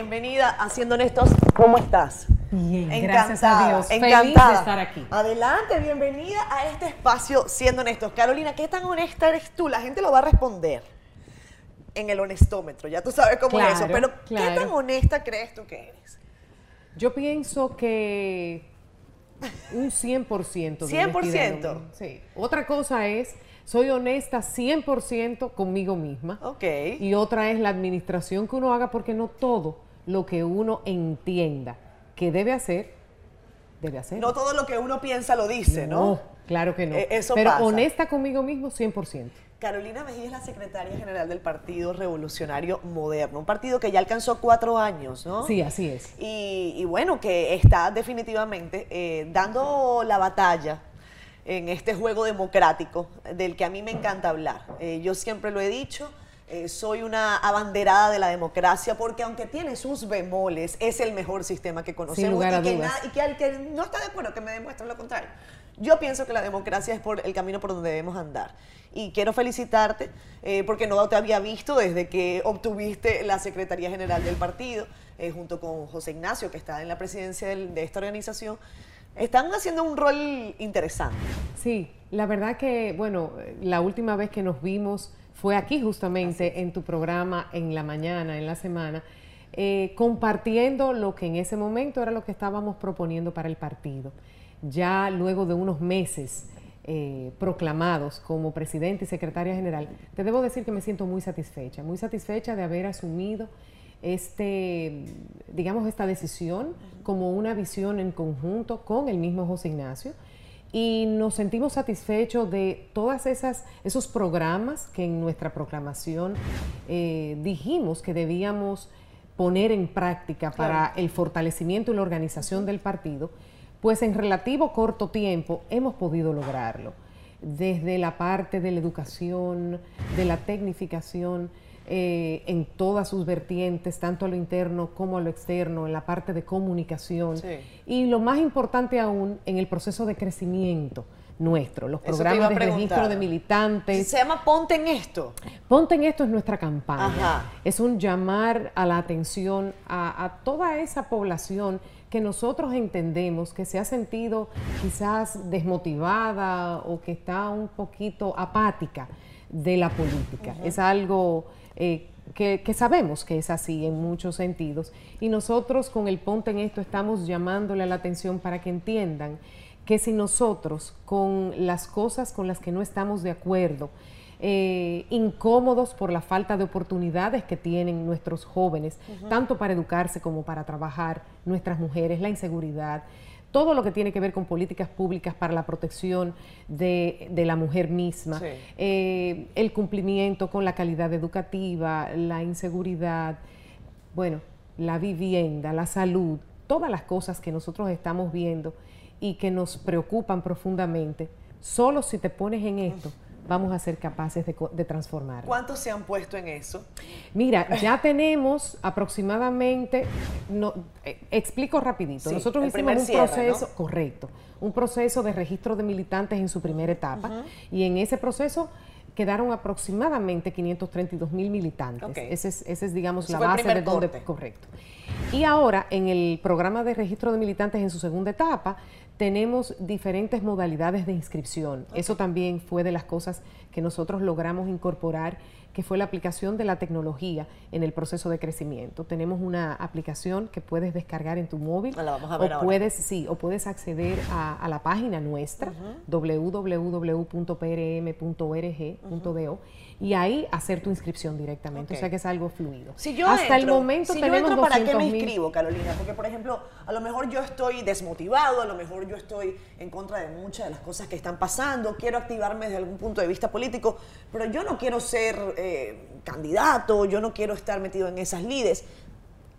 Bienvenida a Siendo Honestos. ¿Cómo estás? Bien, gracias a Dios. Encantada. Feliz de estar aquí. Adelante, bienvenida a este espacio Siendo Honestos. Carolina, ¿qué tan honesta eres tú? La gente lo va a responder en el honestómetro, ya tú sabes cómo es eso. Claro, Pero, ¿qué tan honesta crees tú que eres? Yo pienso que un 100% de 100%. honestidad. Sí. Otra cosa es, soy honesta 100% conmigo misma. Ok. Y otra es la administración que uno haga porque no todo lo que uno entienda que debe hacer, debe hacer. No todo lo que uno piensa lo dice, ¿no? claro que no. Eh, eso Pero pasa. honesta conmigo mismo 100%. Carolina Mejía es la secretaria general del Partido Revolucionario Moderno, un partido que ya alcanzó cuatro años, ¿no? Sí, así es. Y, y bueno, que está definitivamente eh, dando la batalla en este juego democrático del que a mí me encanta hablar. Eh, yo siempre lo he dicho, eh, soy una abanderada de la democracia porque aunque tiene sus bemoles, es el mejor sistema que conocemos lugar y, que y que al que no está de acuerdo que me demuestre lo contrario. Yo pienso que la democracia es por el camino por donde debemos andar. Y quiero felicitarte eh, porque no te había visto desde que obtuviste la Secretaría General del partido, eh, junto con José Ignacio, que está en la presidencia del- de esta organización. Están haciendo un rol interesante. Sí, la verdad que, bueno, la última vez que nos vimos fue aquí justamente en tu programa en la mañana, en la semana, eh, compartiendo lo que en ese momento era lo que estábamos proponiendo para el partido. Ya luego de unos meses eh, proclamados como presidente y secretaria general, te debo decir que me siento muy satisfecha, muy satisfecha de haber asumido este, digamos, esta decisión como una visión en conjunto con el mismo José Ignacio y nos sentimos satisfechos de todas esas esos programas que en nuestra proclamación eh, dijimos que debíamos poner en práctica para el fortalecimiento y la organización del partido, pues en relativo corto tiempo hemos podido lograrlo. Desde la parte de la educación, de la tecnificación, eh, en todas sus vertientes, tanto a lo interno como a lo externo, en la parte de comunicación Sí. y lo más importante aún, en el proceso de crecimiento nuestro, los programas de registro de militantes. Se llama Ponte en esto. Ponte en esto es nuestra campaña. Ajá. Es un llamar a la atención a, a toda esa población que nosotros entendemos que se ha sentido quizás desmotivada o que está un poquito apática de la política. Es algo eh, que, que sabemos que es así en muchos sentidos. Y nosotros con el Ponte en esto estamos llamándole a la atención para que entiendan que si nosotros con las cosas con las que no estamos de acuerdo, eh, incómodos por la falta de oportunidades que tienen nuestros jóvenes, tanto para educarse como para trabajar, nuestras mujeres, la inseguridad, todo lo que tiene que ver con políticas públicas para la protección de, de la mujer misma, Sí. eh, el cumplimiento con la calidad educativa, la inseguridad, bueno, la vivienda, la salud, todas las cosas que nosotros estamos viendo y que nos preocupan profundamente, solo si te pones en esto vamos a ser capaces de, transformar. ¿Cuántos se han puesto en eso? Mira, ya tenemos aproximadamente, no, eh, explico rapidito, Sí, nosotros hicimos un cierre, proceso, ¿no? correcto, un proceso de registro de militantes en su primera etapa y en ese proceso quedaron aproximadamente 532 mil militantes. Ok. Ese es, ese es, digamos, la base de donde... corte. Correcto. Y ahora, en el programa de registro de militantes en su segunda etapa, tenemos diferentes modalidades de inscripción. Eso también fue de las cosas que nosotros logramos incorporar, que fue la aplicación de la tecnología en el proceso de crecimiento. Tenemos una aplicación que puedes descargar en tu móvil La vamos a ver o ahora. puedes sí o puedes acceder a, a la página nuestra www.prm.org.do y ahí hacer tu inscripción directamente. O sea que es algo fluido. Si yo Hasta el momento si yo tenemos entro, ¿para qué me 200.000. inscribo, Carolina? Porque, por ejemplo, a lo mejor yo estoy desmotivado, a lo mejor yo estoy en contra de muchas de las cosas que están pasando, quiero activarme desde algún punto de vista político, pero yo no quiero ser eh, candidato, yo no quiero estar metido en esas lides.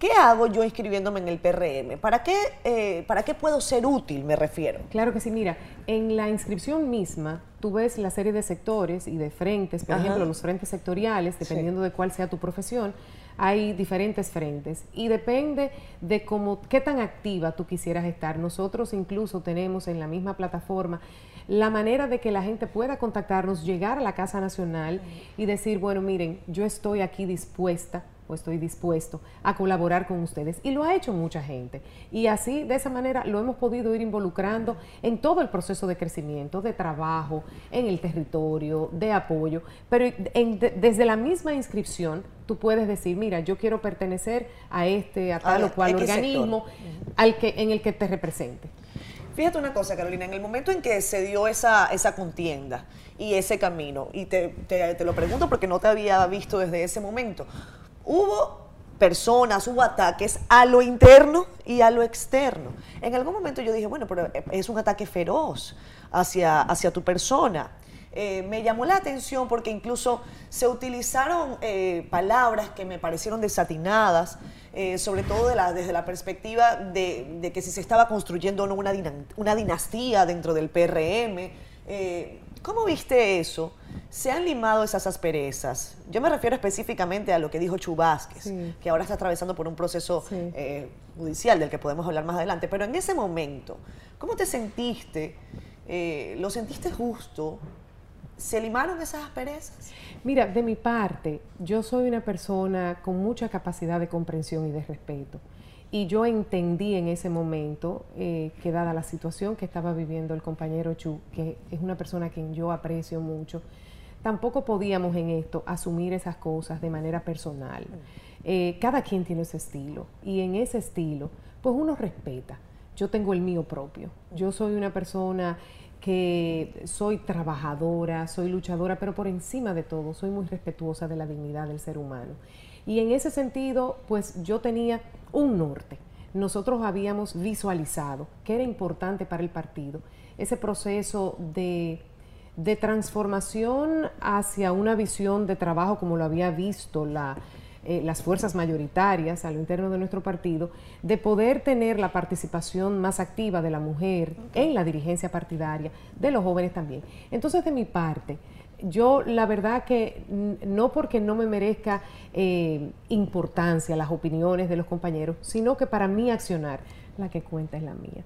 ¿Qué hago yo inscribiéndome en el PRM? ¿Para qué, eh, ¿Para qué puedo ser útil, me refiero? Claro que sí, mira, en la inscripción misma tú ves la serie de sectores y de frentes, por Ajá. ejemplo, los frentes sectoriales, dependiendo de cuál sea tu profesión, hay diferentes frentes y depende de cómo, qué tan activa tú quisieras estar. Nosotros incluso tenemos en la misma plataforma la manera de que la gente pueda contactarnos, llegar a la Casa Nacional y decir, bueno, miren, yo estoy aquí dispuesta o estoy dispuesto a colaborar con ustedes. Y lo ha hecho mucha gente. Y así, de esa manera, lo hemos podido ir involucrando en todo el proceso de crecimiento, de trabajo, en el territorio, de apoyo. Pero desde la misma inscripción, tú puedes decir, mira, yo quiero pertenecer a este, a tal o cual organismo al que, en el que te represente. Fíjate una cosa, Carolina, en el momento en que se dio esa, esa contienda y ese camino, y te, te, lo pregunto porque no te había visto desde ese momento, hubo personas, hubo ataques a lo interno y a lo externo. En algún momento yo dije, bueno, pero es un ataque feroz hacia, hacia tu persona. Eh, me llamó la atención porque incluso se utilizaron eh, palabras que me parecieron desatinadas, eh, sobre todo desde la perspectiva de, que si se estaba construyendo o no una, una dinastía dentro del PRM. ¿Cómo viste eso? ¿Se han limado esas asperezas? Yo me refiero específicamente a lo que dijo Chubásquez, que ahora está atravesando por un proceso judicial del que podemos hablar más adelante. Pero en ese momento, ¿cómo te sentiste? ¿Lo sentiste justo? ¿Se limaron esas asperezas? Mira, de mi parte, yo soy una persona con mucha capacidad de comprensión y de respeto. Y yo entendí en ese momento eh, que dada la situación que estaba viviendo el compañero Chu, que es una persona a quien yo aprecio mucho, tampoco podíamos en esto asumir esas cosas de manera personal. Eh, cada quien tiene ese estilo y en ese estilo, pues uno respeta. Yo tengo el mío propio. Yo soy una persona que soy trabajadora, soy luchadora, pero por encima de todo soy muy respetuosa de la dignidad del ser humano. Y en ese sentido, pues yo tenía un norte. Nosotros habíamos visualizado que era importante para el partido ese proceso de, de transformación hacia una visión de trabajo como lo había visto la, eh, las fuerzas mayoritarias a lo interno de nuestro partido, de poder tener la participación más activa de la mujer en la dirigencia partidaria, de los jóvenes también. Entonces, de mi parte, yo la verdad que no porque no me merezca eh, importancia las opiniones de los compañeros, sino que para mí accionar, la que cuenta es la mía.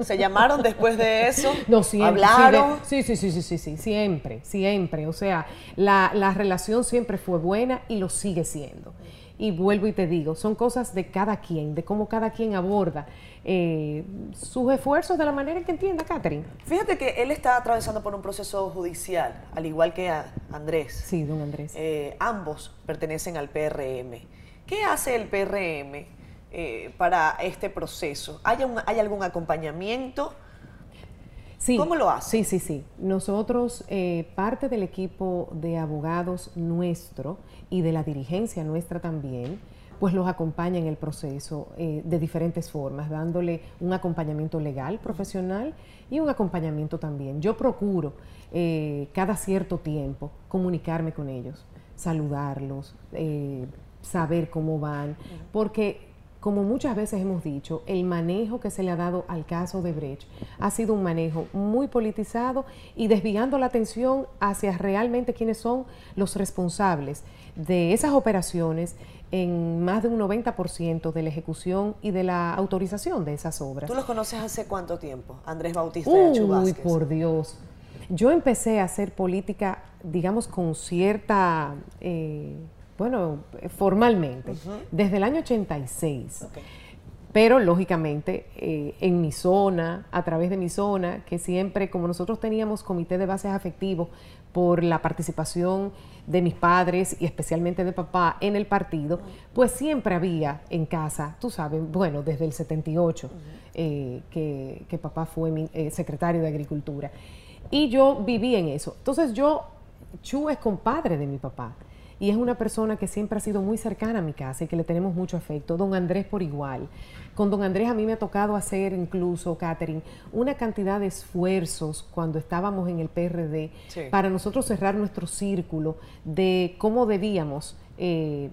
¿Se llamaron después de eso? No, siempre. ¿Hablaron? Sí, sí, sí, sí, sí, sí, siempre, siempre. O sea, la, la relación siempre fue buena y lo sigue siendo. Y vuelvo y te digo, son cosas de cada quien, de cómo cada quien aborda eh, sus esfuerzos de la manera que entienda, Catherine. Fíjate que él está atravesando por un proceso judicial, al igual que Andrés. Sí, don Andrés. Eh, ambos pertenecen al PRM. ¿Qué hace el PRM eh, para este proceso? ¿Hay, ¿Hay algún acompañamiento? Sí, ¿Cómo lo hace? Sí, sí, sí. Nosotros, eh, parte del equipo de abogados nuestro y de la dirigencia nuestra también, pues los acompaña en el proceso eh, de diferentes formas, dándole un acompañamiento legal, profesional y un acompañamiento también. Yo procuro cada cierto tiempo comunicarme con ellos, saludarlos, saber cómo van, porque como muchas veces hemos dicho, el manejo que se le ha dado al caso de Brecht ha sido un manejo muy politizado y desviando la atención hacia realmente quiénes son los responsables de esas operaciones en más de un 90% de la ejecución y de la autorización de esas obras. ¿Tú los conoces hace cuánto tiempo, Andrés Bautista y Uy, por Dios. Yo empecé a hacer política, digamos, con cierta... Eh, bueno, formalmente, desde el año 86. Pero lógicamente eh, en mi zona, a través de mi zona, que siempre, como nosotros teníamos comité de bases afectivos por la participación de mis padres y especialmente de papá en el partido, pues siempre había en casa, tú sabes, bueno, desde el 78, eh, que, que, papá fue mi eh, secretario de Agricultura. Y yo viví en eso. Entonces yo, Chu es compadre de mi papá y es una persona que siempre ha sido muy cercana a mi casa y que le tenemos mucho afecto. Don Andrés por igual. Con don Andrés a mí me ha tocado hacer incluso, Catherine, una cantidad de esfuerzos cuando estábamos en el PRD para nosotros cerrar nuestro círculo de cómo debíamos eh,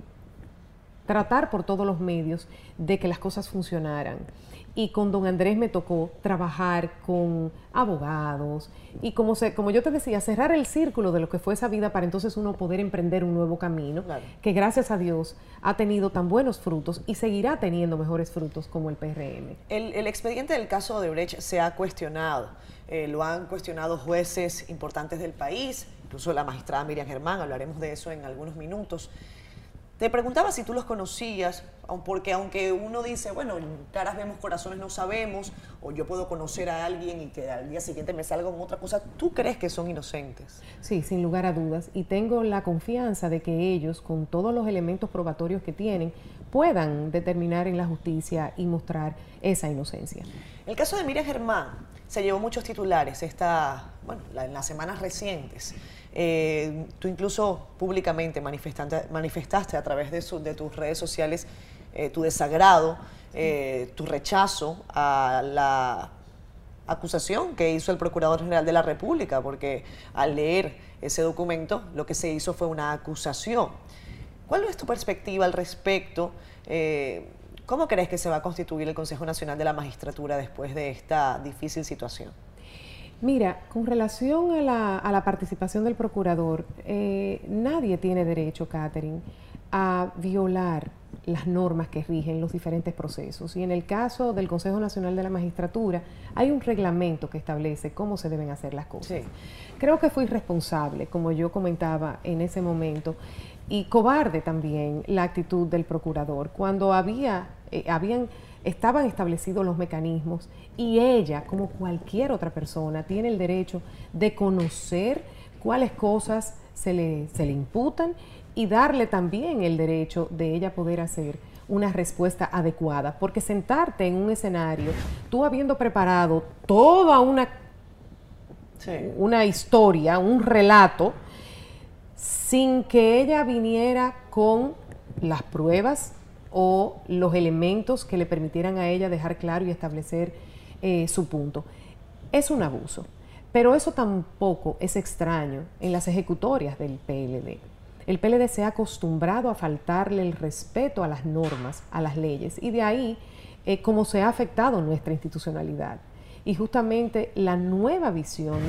tratar por todos los medios de que las cosas funcionaran y con don Andrés me tocó trabajar con abogados y como, se, como yo te decía, cerrar el círculo de lo que fue esa vida para entonces uno poder emprender un nuevo camino que gracias a Dios ha tenido tan buenos frutos y seguirá teniendo mejores frutos como el PRM. El, expediente del caso de Brecht se ha cuestionado, eh, lo han cuestionado jueces importantes del país, incluso la magistrada Miriam Germán, hablaremos de eso en algunos minutos. Te preguntaba si tú los conocías, porque aunque uno dice, bueno, caras vemos, corazones no sabemos, o yo puedo conocer a alguien y que al día siguiente me salga con otra cosa, ¿tú crees que son inocentes? Sí, sin lugar a dudas. Y tengo la confianza de que ellos, con todos los elementos probatorios que tienen, puedan determinar en la justicia y mostrar esa inocencia. El caso de Miriam Germán se llevó muchos titulares esta, bueno, en las semanas recientes. Eh, tú incluso públicamente manifestaste a través de, de tus redes sociales eh, tu desagrado, eh, tu rechazo a la acusación que hizo el Procurador General de la República, porque al leer ese documento lo que se hizo fue una acusación. ¿Cuál es tu perspectiva al respecto? ¿Cómo crees que se va a constituir el Consejo Nacional de la Magistratura después de esta difícil situación? Mira, con relación a la, participación del procurador, eh, nadie tiene derecho, Catherine, a violar las normas que rigen los diferentes procesos. Y en el caso del Consejo Nacional de la Magistratura, hay un reglamento que establece cómo se deben hacer las cosas. Creo que fue irresponsable, como yo comentaba en ese momento, y cobarde también la actitud del procurador, cuando había, eh, habían estaban establecidos los mecanismos y ella, como cualquier otra persona, tiene el derecho de conocer cuáles cosas se le, se le imputan y darle también el derecho de ella poder hacer una respuesta adecuada. Porque sentarte en un escenario, tú habiendo preparado toda una, una historia, un relato, sin que ella viniera con las pruebas o los elementos que le permitieran a ella dejar claro y establecer eh, su punto. Es un abuso, pero eso tampoco es extraño en las ejecutorias del PLD. El PLD se ha acostumbrado a faltarle el respeto a las normas, a las leyes, y de ahí eh, cómo se ha afectado nuestra institucionalidad. Y justamente la nueva visión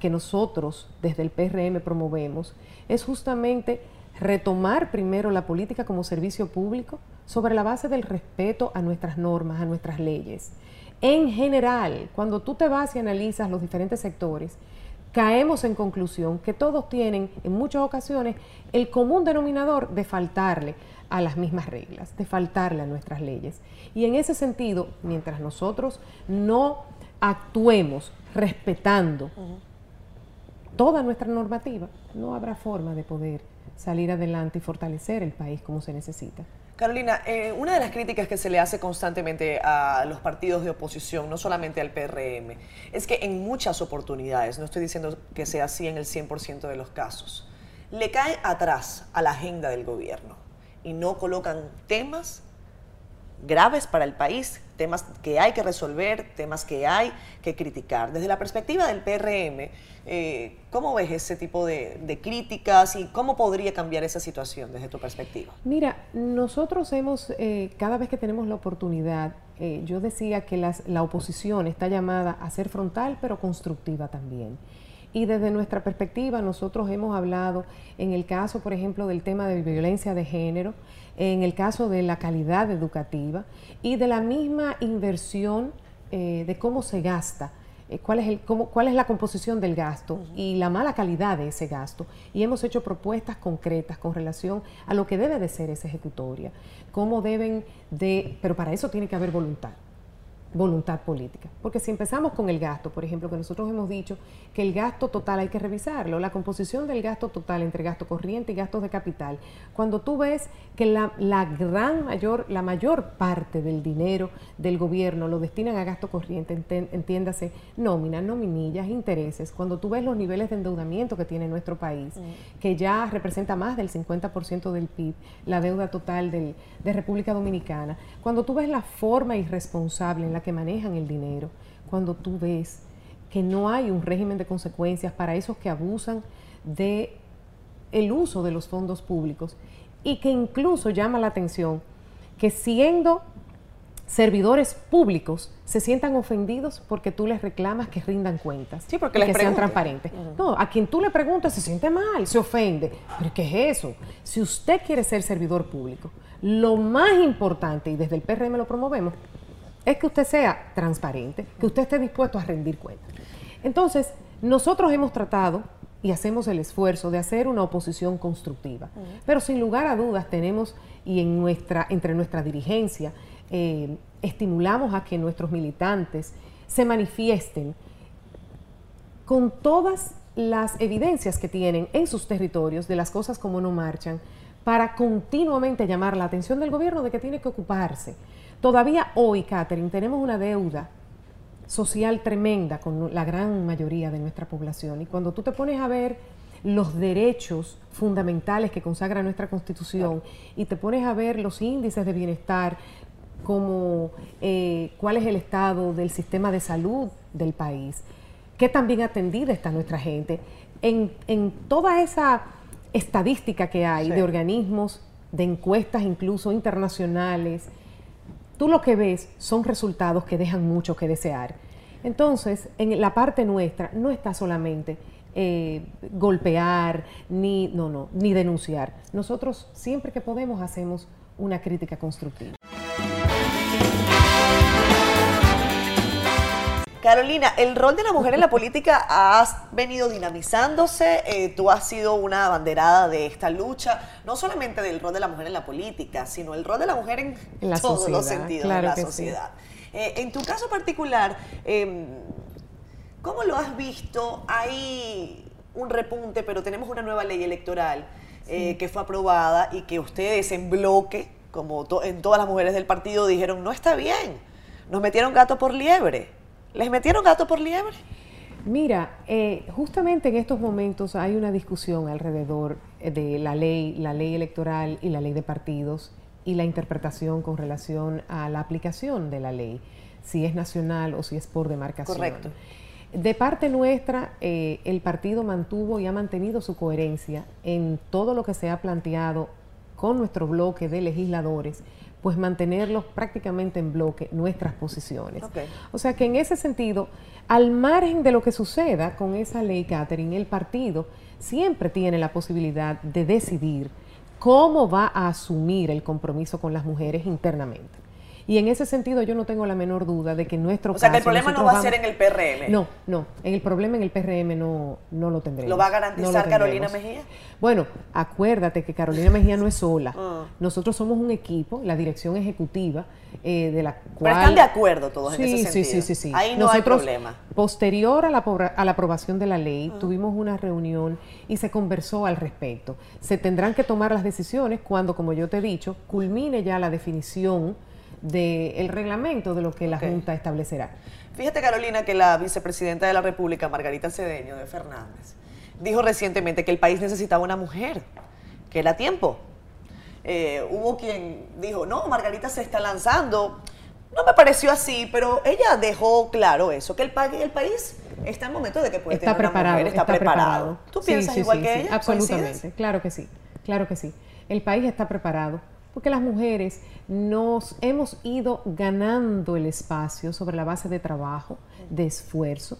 que nosotros desde el PRM promovemos es justamente retomar primero la política como servicio público sobre la base del respeto a nuestras normas, a nuestras leyes. En general, cuando tú te vas y analizas los diferentes sectores, caemos en conclusión que todos tienen en muchas ocasiones el común denominador de faltarle a las mismas reglas, de faltarle a nuestras leyes. Y en ese sentido, mientras nosotros no actuemos respetando toda nuestra normativa, no habrá forma de poder salir adelante y fortalecer el país como se necesita. Carolina, eh, una de las críticas que se le hace constantemente a los partidos de oposición, no solamente al PRM, es que en muchas oportunidades, no estoy diciendo que sea así en el 100% de los casos, le cae atrás a la agenda del gobierno y no colocan temas graves para el país, temas que hay que resolver, temas que hay que criticar. Desde la perspectiva del PRM, eh, ¿cómo ves ese tipo de, críticas y cómo podría cambiar esa situación desde tu perspectiva? Mira, nosotros hemos, eh, cada vez que tenemos la oportunidad, eh, yo decía que la oposición está llamada a ser frontal, pero constructiva también. Y desde nuestra perspectiva, nosotros hemos hablado en el caso, por ejemplo, del tema de violencia de género, en el caso de la calidad educativa y de la misma inversión eh, de cómo se gasta. Eh, cuál, es el, cómo, cuál es la composición del gasto y la mala calidad de ese gasto. Y hemos hecho propuestas concretas con relación a lo que debe de ser esa ejecutoria, cómo deben de, pero para eso tiene que haber voluntad voluntad política. Porque si empezamos con el gasto, por ejemplo, que nosotros hemos dicho que el gasto total hay que revisarlo, la composición del gasto total entre gasto corriente y gastos de capital, cuando tú ves que la, gran mayor, la mayor parte del dinero del gobierno lo destinan a gasto corriente, entiéndase nómina, nominillas, intereses, cuando tú ves los niveles de endeudamiento que tiene nuestro país, mm. que ya representa más del 50% del PIB, la deuda total de República Dominicana, cuando tú ves la forma irresponsable en la que manejan el dinero, cuando tú ves que no hay un régimen de consecuencias para esos que abusan de el uso de los fondos públicos y que incluso llama la atención que siendo servidores públicos se sientan ofendidos porque tú les reclamas que rindan cuentas sí, porque que sean transparentes. No, a quien tú le preguntas se siente mal, se ofende. ¿Pero qué es eso? Si usted quiere ser servidor público, lo más importante, y desde el PRM lo promovemos, es que usted sea transparente, que usted esté dispuesto a rendir cuentas. Entonces, nosotros hemos tratado y hacemos el esfuerzo de hacer una oposición constructiva. Pero sin lugar a dudas tenemos, y en nuestra, entre nuestra dirigencia, eh, estimulamos a que nuestros militantes se manifiesten con todas las evidencias que tienen en sus territorios de las cosas como no marchan, para continuamente llamar la atención del gobierno de que tiene que ocuparse. Todavía hoy, Catherine, tenemos una deuda social tremenda con la gran mayoría de nuestra población. Y cuando tú te pones a ver los derechos fundamentales que consagra nuestra Constitución y te pones a ver los índices de bienestar, como eh, cuál es el estado del sistema de salud del país, qué tan bien atendida está nuestra gente, en, en toda esa estadística que hay de organismos, de encuestas incluso internacionales, tú lo que ves son resultados que dejan mucho que desear. Entonces, en la parte nuestra no está solamente eh, golpear, ni, no, no, ni denunciar. Nosotros siempre que podemos hacemos una crítica constructiva. Carolina, el rol de la mujer en la política ha venido dinamizándose. Eh, tú has sido una abanderada de esta lucha, no solamente del rol de la mujer en la política, sino el rol de la mujer en, todos los sentidos de la sociedad. Eh, en tu caso particular, em, ¿cómo lo has visto? Hay un repunte, pero tenemos una nueva ley electoral eh, que fue aprobada y que ustedes en bloque, como en todas las mujeres del partido, dijeron, no está bien, nos metieron gato por liebre. ¿Les metieron gato por liebre? Mira, eh, justamente en estos momentos hay una discusión alrededor de la ley, la ley electoral y la ley de partidos y la interpretación con relación a la aplicación de la ley, si es nacional o si es por demarcación. Correcto. De parte nuestra, eh, el partido mantuvo y ha mantenido su coherencia en todo lo que se ha planteado con nuestro bloque de legisladores pues mantenerlos prácticamente en bloque nuestras posiciones. O sea que en ese sentido, al margen de lo que suceda con esa ley, Catherine, el partido siempre tiene la posibilidad de decidir cómo va a asumir el compromiso con las mujeres internamente. Y en ese sentido yo no tengo la menor duda de que nuestro O sea, que el problema no va a ser en el PRM. No, no, en el problema en el PRM no, no lo tendremos. ¿Lo va a garantizar Carolina Mejía? Bueno, acuérdate que Carolina Mejía no es sola. Ah. Nosotros somos un equipo, la dirección ejecutiva, eh, de la cual... Pero están de acuerdo todos en ese sentido. Sí, sí, sí, sí. Ahí no hay problema. Posterior a la, a la aprobación de la ley, ah. tuvimos una reunión y se conversó al respecto. Se tendrán que tomar las decisiones cuando, como yo te he dicho, culmine ya la definición del reglamento de lo que la Junta establecerá. Fíjate, Carolina, que la vicepresidenta de la República, Margarita Cedeño de Fernández, dijo recientemente que el país necesitaba una mujer, que era tiempo. Eh, hubo quien dijo, no, Margarita se está lanzando. No me pareció así, pero ella dejó claro eso, que el, el país está en momento de que puede está tener preparado, una mujer, está, preparado. ¿Tú piensas igual que ella? Absolutamente, claro que sí, claro que sí. El país está preparado porque las mujeres nos hemos ido ganando el espacio sobre la base de trabajo, de esfuerzo.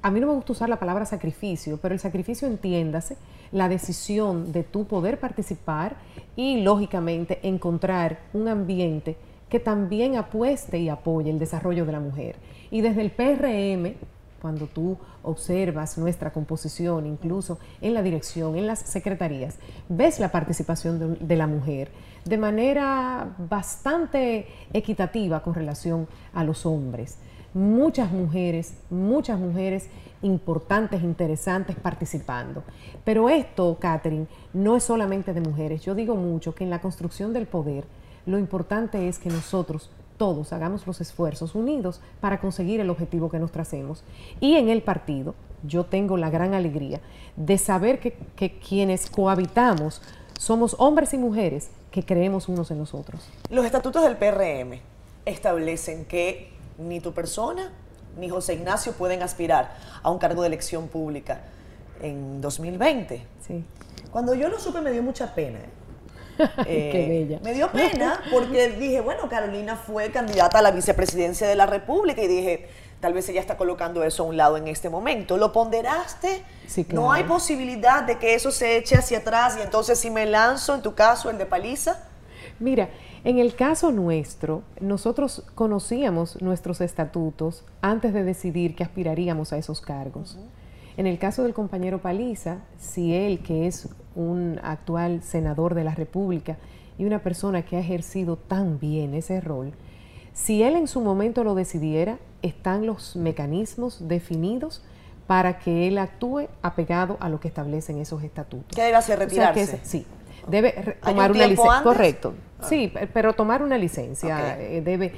A mí no me gusta usar la palabra sacrificio, pero el sacrificio entiéndase la decisión de tu poder participar y lógicamente encontrar un ambiente que también apueste y apoye el desarrollo de la mujer. Y desde el PRM, cuando tú observas nuestra composición, incluso en la dirección, en las secretarías, ves la participación de, la mujer de manera bastante equitativa con relación a los hombres. Muchas mujeres, muchas mujeres importantes, interesantes participando. Pero esto, Catherine, no es solamente de mujeres. Yo digo mucho que en la construcción del poder, lo importante es que nosotros todos hagamos los esfuerzos unidos para conseguir el objetivo que nos tracemos. Y en el partido, yo tengo la gran alegría de saber que, que quienes cohabitamos somos hombres y mujeres que creemos unos en nosotros. Los estatutos del PRM establecen que ni tu persona ni José Ignacio pueden aspirar a un cargo de elección pública en 2020. Sí. Cuando yo lo supe me dio mucha pena. Qué eh, bella. Me dio pena porque dije, bueno, Carolina fue candidata a la vicepresidencia de la República y dije, tal vez ella está colocando eso a un lado en este momento. ¿Lo ponderaste? Sí, claro. ¿No hay posibilidad de que eso se eche hacia atrás y entonces si me lanzo, en tu caso, el de paliza? Mira, en el caso nuestro, nosotros conocíamos nuestros estatutos antes de decidir que aspiraríamos a esos cargos. En el caso del compañero Paliza, si él, que es un actual senador de la República y una persona que ha ejercido tan bien ese rol, si él en su momento lo decidiera, están los mecanismos definidos para que él actúe apegado a lo que establecen esos estatutos. ¿Qué debe hacer? ¿Retirarse? sí, debe tomar una licencia. Correcto. Ah. Sí, pero tomar una licencia eh, debe.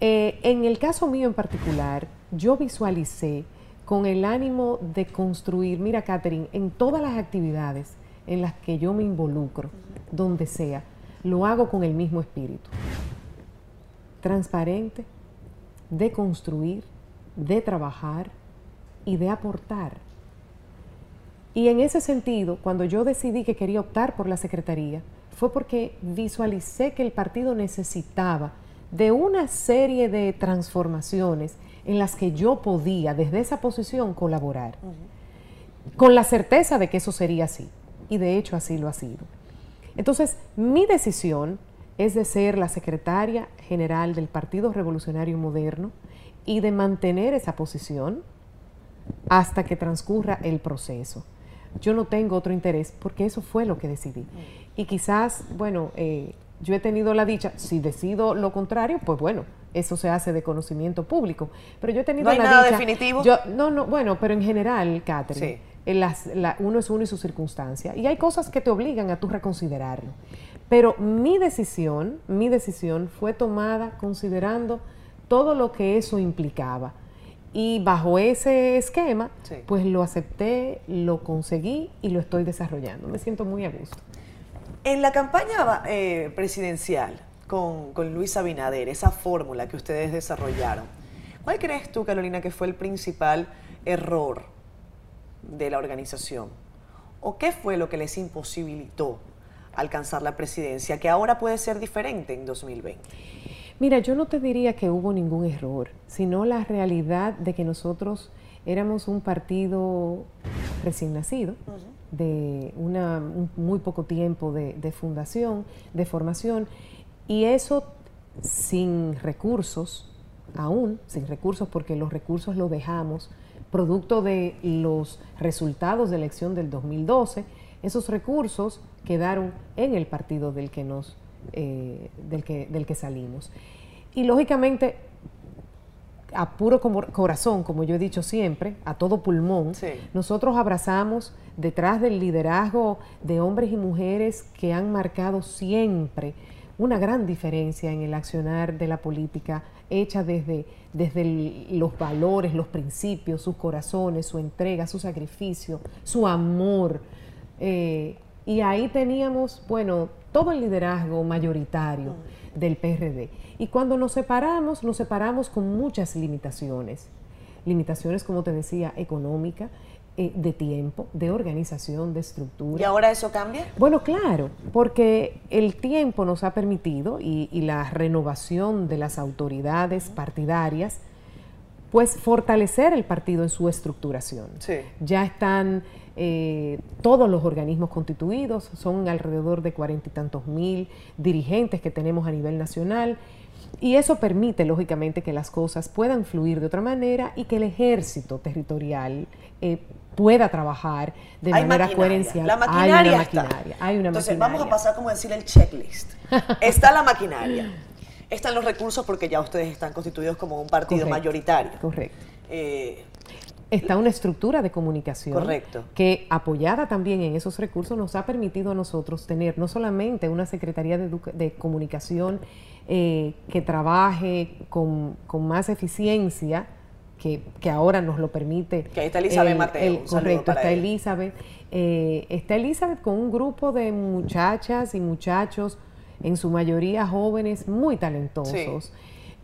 Eh, en el caso mío en particular, yo visualicé con el ánimo de construir, mira Catherine, en todas las actividades en las que yo me involucro, donde sea, lo hago con el mismo espíritu. Transparente, de construir, de trabajar y de aportar. Y en ese sentido, cuando yo decidí que quería optar por la Secretaría, fue porque visualicé que el partido necesitaba de una serie de transformaciones en las que yo podía desde esa posición colaborar, con la certeza de que eso sería así. Y de hecho así lo ha sido. Entonces, mi decisión es de ser la secretaria general del Partido Revolucionario Moderno y de mantener esa posición hasta que transcurra el proceso. Yo no tengo otro interés porque eso fue lo que decidí. Y quizás, bueno, eh, yo he tenido la dicha, si decido lo contrario, pues bueno, eso se hace de conocimiento público. Pero yo he tenido ¿No hay la nada definitivo? Yo, no, no, bueno, pero en general, Catherine, uno es uno y su circunstancia. Y hay cosas que te obligan a tú reconsiderarlo. Pero mi decisión, mi decisión fue tomada considerando todo lo que eso implicaba. Y bajo ese esquema, pues lo acepté, lo conseguí y lo estoy desarrollando. Me siento muy a gusto. En la campaña eh, presidencial con, con Luis Abinader, esa fórmula que ustedes desarrollaron, ¿cuál crees tú, Carolina, que fue el principal error de la organización? ¿O qué fue lo que les imposibilitó alcanzar la presidencia, que ahora puede ser diferente en 2020? Mira, yo no te diría que hubo ningún error, sino la realidad de que nosotros éramos un partido recién nacido, de una, un muy poco tiempo de, de, fundación, de formación, y eso sin recursos, aún sin recursos, porque los recursos los dejamos producto de los resultados de elección del 2012, esos recursos quedaron en el partido del que nos eh, del, que, del que salimos. Y lógicamente, a puro corazón, como yo he dicho siempre, a todo pulmón, nosotros abrazamos detrás del liderazgo de hombres y mujeres que han marcado siempre una gran diferencia en el accionar de la política hecha desde, desde los valores, los principios, sus corazones, su entrega, su sacrificio, su amor. Eh, y ahí teníamos, bueno, todo el liderazgo mayoritario del PRD. Y cuando nos separamos, nos separamos con muchas limitaciones. Limitaciones, como te decía, económica, eh, de tiempo, de organización, de estructura. ¿Y ahora eso cambia? Bueno, claro, porque el tiempo nos ha permitido y, y la renovación de las autoridades partidarias, pues fortalecer el partido en su estructuración. Sí. Ya están eh, todos los organismos constituidos, son alrededor de cuarenta y tantos mil dirigentes que tenemos a nivel nacional. Y eso permite, lógicamente, que las cosas puedan fluir de otra manera y que el ejército territorial eh, pueda trabajar de manera coherencial. La maquinaria hay una maquinaria. Hay una Entonces, vamos a pasar como decir el checklist. Está la maquinaria. Están los recursos porque ya ustedes están constituidos como un partido mayoritario. Correcto. Eh, está una estructura de comunicación Correcto. que apoyada también en esos recursos nos ha permitido a nosotros tener no solamente una Secretaría de, Comunicación eh, que trabaje con, más eficiencia, que, ahora nos lo permite. Que ahí está Elizabeth Mateo. correcto, está Elizabeth. Eh, está Elizabeth con un grupo de muchachas y muchachos, en su mayoría jóvenes, muy talentosos.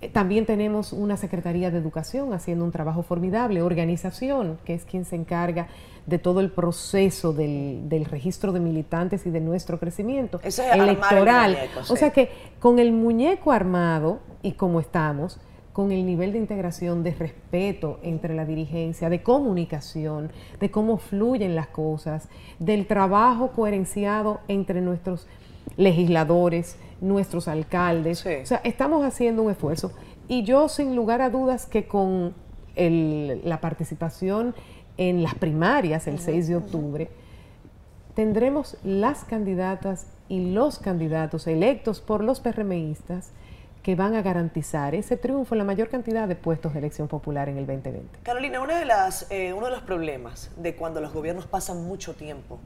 Eh, también tenemos una Secretaría de Educación haciendo un trabajo formidable, organización, que es quien se encarga de todo el proceso del, registro de militantes y de nuestro crecimiento electoral. O sea que con el muñeco armado y como estamos, con el nivel de integración, de respeto entre la dirigencia, de comunicación, de cómo fluyen las cosas, del trabajo coherenciado entre nuestros legisladores, nuestros alcaldes. O sea, estamos haciendo un esfuerzo. Y yo, sin lugar a dudas, que con la participación en las primarias el 6 de octubre, tendremos las candidatas y los candidatos electos por los PRMistas que van a garantizar ese triunfo en la mayor cantidad de puestos de elección popular en el 2020. Carolina, una de las, eh, uno de los problemas de cuando los gobiernos pasan mucho tiempo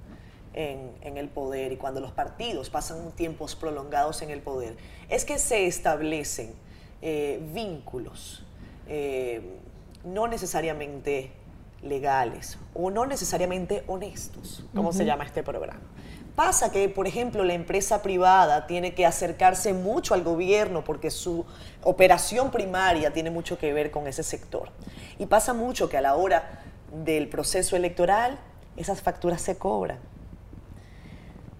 en, el poder y cuando los partidos pasan tiempos prolongados en el poder es que se establecen eh, vínculos eh, no necesariamente legales o no necesariamente honestos, como se llama este programa. Pasa que, por ejemplo, la empresa privada tiene que acercarse mucho al gobierno porque su operación primaria tiene mucho que ver con ese sector. Y pasa mucho que a la hora del proceso electoral esas facturas se cobran.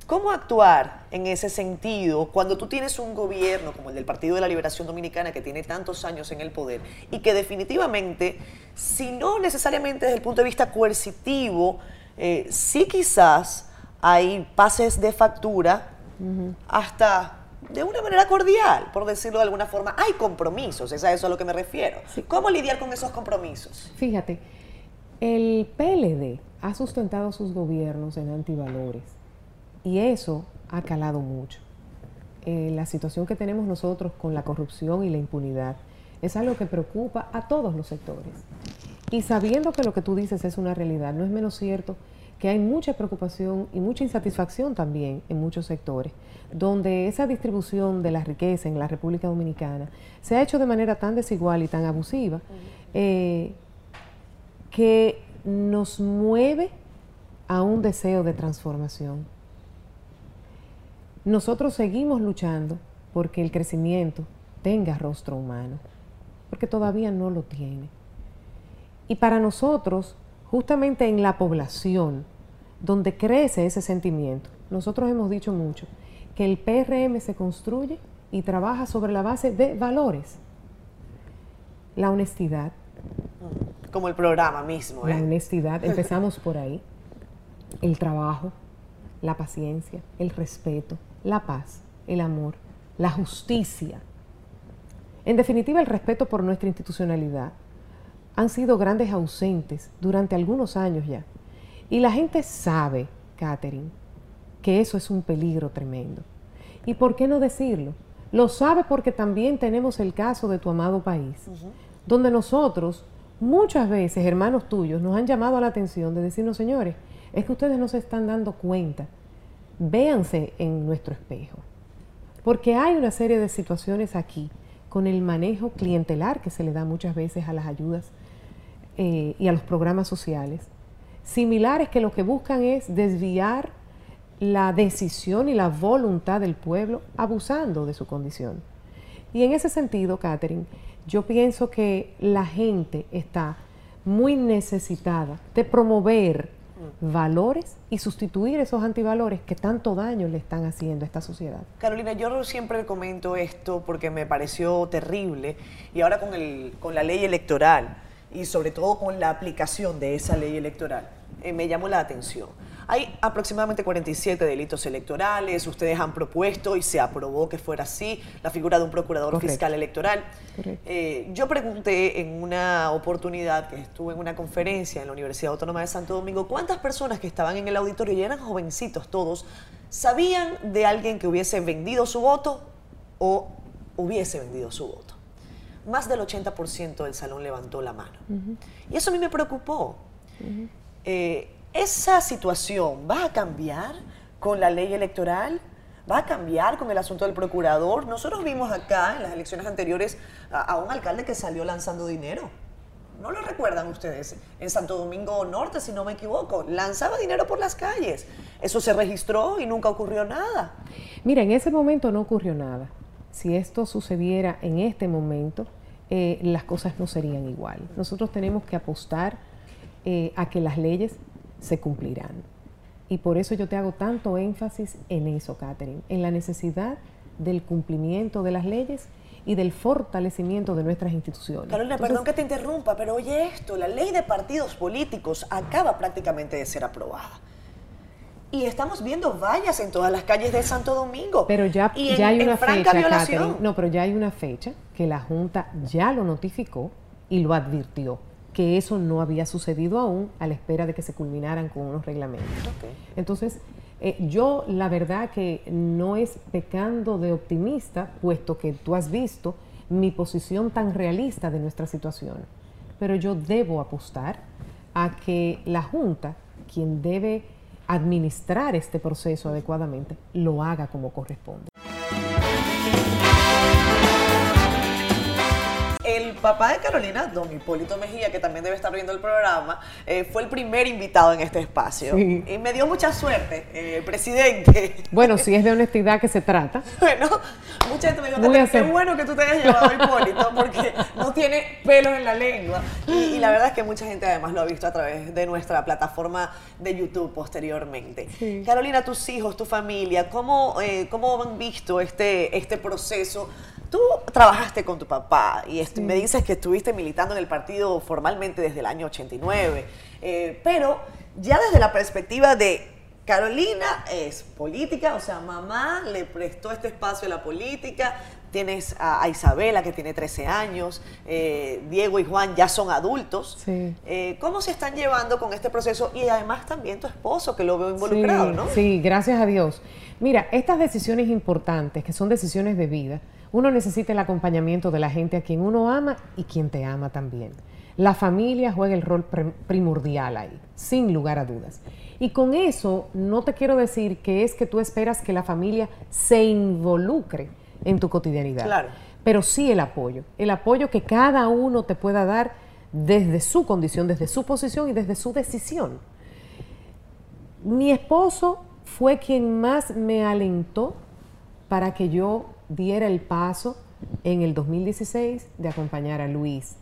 ¿Cómo actuar en ese sentido cuando tú tienes un gobierno como el del Partido de la Liberación Dominicana que tiene tantos años en el poder y que definitivamente, si no necesariamente desde el punto de vista coercitivo, eh, sí quizás hay pases de factura hasta de una manera cordial, por decirlo de alguna forma. Hay compromisos, es a eso a lo que me refiero. ¿Cómo lidiar con esos compromisos? Fíjate, el PLD ha sustentado sus gobiernos en antivalores y eso ha calado mucho. Eh, la situación que tenemos nosotros con la corrupción y la impunidad es algo que preocupa a todos los sectores. Y sabiendo que lo que tú dices es una realidad, no es menos cierto que hay mucha preocupación y mucha insatisfacción también en muchos sectores, donde esa distribución de la riqueza en la República Dominicana se ha hecho de manera tan desigual y tan abusiva eh, que nos mueve a un deseo de transformación. Nosotros seguimos luchando porque el crecimiento tenga rostro humano, porque todavía no lo tiene. Y para nosotros, justamente en la población, donde crece ese sentimiento, nosotros hemos dicho mucho que el PRM se construye y trabaja sobre la base de valores. La honestidad. Como el programa mismo. La ¿eh? honestidad, empezamos por ahí. El trabajo, la paciencia, el respeto, la paz, el amor, la justicia. En definitiva, el respeto por nuestra institucionalidad han sido grandes ausentes durante algunos años ya. Y la gente sabe, Catherine, que eso es un peligro tremendo. ¿Y por qué no decirlo? Lo sabe porque también tenemos el caso de tu amado país, donde nosotros, muchas veces, hermanos tuyos, nos han llamado a la atención de decirnos, señores, es que ustedes no se están dando cuenta véanse en nuestro espejo. Porque hay una serie de situaciones aquí con el manejo clientelar que se le da muchas veces a las ayudas eh, y a los programas sociales, similares que lo que buscan es desviar la decisión y la voluntad del pueblo abusando de su condición. Y en ese sentido, Catherine, yo pienso que la gente está muy necesitada de promover valores y sustituir esos antivalores que tanto daño le están haciendo a esta sociedad. Carolina, yo siempre comento esto porque me pareció terrible y ahora con, el, con la ley electoral y sobre todo con la aplicación de esa ley electoral, eh, me llamó la atención. Hay aproximadamente 47 delitos electorales, ustedes han propuesto y se aprobó que fuera así la figura de un procurador fiscal electoral. Eh, yo pregunté en una oportunidad que estuve en una conferencia en la Universidad Autónoma de Santo Domingo, ¿cuántas personas que estaban en el auditorio y eran jovencitos todos, sabían de alguien que hubiese vendido su voto o hubiese vendido su voto? Más del 80% del salón levantó la mano. Y eso a mí me preocupó. ¿Esa situación va a cambiar con la ley electoral? ¿Va a cambiar con el asunto del procurador? Nosotros vimos acá en las elecciones anteriores a, un alcalde que salió lanzando dinero. ¿No lo recuerdan ustedes? En Santo Domingo Norte, si no me equivoco, lanzaba dinero por las calles. Eso se registró y nunca ocurrió nada. Mira, en ese momento no ocurrió nada. Si esto sucediera en este momento, eh, las cosas no serían igual. Nosotros tenemos que apostar eh, a que las leyes se cumplirán. Y por eso yo te hago tanto énfasis en eso, Catherine, en la necesidad del cumplimiento de las leyes y del fortalecimiento de nuestras instituciones. Carolina, perdón que te interrumpa, pero oye esto, la ley de partidos políticos acaba prácticamente de ser aprobada. Y estamos viendo vallas en todas las calles de Santo Domingo. Pero ya, ya hay una fecha, Catherine, no, pero ya hay una fecha que la Junta ya lo notificó y lo advirtió que eso no había sucedido aún a la espera de que se culminaran con unos reglamentos. Entonces, eh, yo la verdad que no es pecando de optimista, puesto que tú has visto mi posición tan realista de nuestra situación, pero yo debo apostar a que la Junta, quien debe administrar este proceso adecuadamente, lo haga como corresponde. El papá de Carolina, don Hipólito Mejía, que también debe estar viendo el programa, eh, fue el primer invitado en este espacio. Y me dio mucha suerte, eh, presidente. Bueno, si es de honestidad que se trata. bueno, mucha gente me dijo, qué bueno que tú te hayas llevado a Hipólito, porque no tiene pelos en la lengua. Y, la verdad es que mucha gente además lo ha visto a través de nuestra plataforma de YouTube posteriormente. Carolina, tus hijos, tu familia, ¿cómo, eh, cómo han visto este, este proceso? Tú trabajaste con tu papá y me dices que estuviste militando en el partido formalmente desde el año 89, eh, pero ya desde la perspectiva de Carolina es política, o sea, mamá le prestó este espacio a la política, tienes a, Isabela que tiene 13 años, eh, Diego y Juan ya son adultos. Eh, ¿Cómo se están llevando con este proceso? Y además también tu esposo que lo veo involucrado, ¿no? Sí, gracias a Dios. Mira, estas decisiones importantes, que son decisiones de vida, uno necesita el acompañamiento de la gente a quien uno ama y quien te ama también. La familia juega el rol primordial ahí, sin lugar a dudas. Y con eso no te quiero decir que es que tú esperas que la familia se involucre en tu cotidianidad. Claro. Pero sí el apoyo, el apoyo que cada uno te pueda dar desde su condición, desde su posición y desde su decisión. Mi esposo fue quien más me alentó para que yo diera el paso en el 2016 de acompañar a Luis,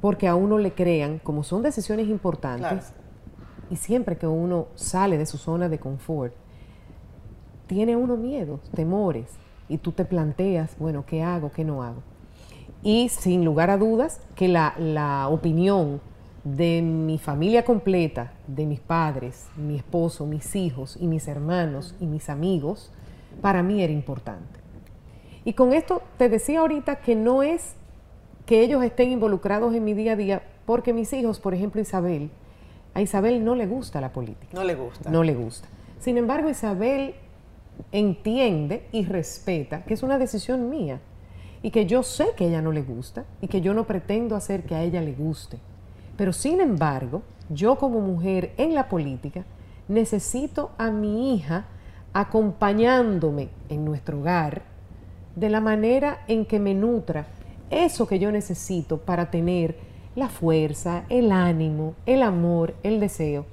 porque a uno le crean, como son decisiones importantes, y siempre que uno sale de su zona de confort, tiene uno miedos, temores, y tú te planteas, bueno, ¿qué hago, qué no hago? Y sin lugar a dudas que la, la opinión de mi familia completa, de mis padres, mi esposo, mis hijos y mis hermanos y mis amigos, para mí era importante. Y con esto te decía ahorita que no es que ellos estén involucrados en mi día a día, porque mis hijos, por ejemplo Isabel, a Isabel no le gusta la política. No le gusta. No le gusta. Sin embargo, Isabel entiende y respeta que es una decisión mía y que yo sé que a ella no le gusta y que yo no pretendo hacer que a ella le guste. Pero sin embargo, yo como mujer en la política necesito a mi hija acompañándome en nuestro hogar de la manera en que me nutra eso que yo necesito para tener la fuerza, el ánimo, el amor, el deseo.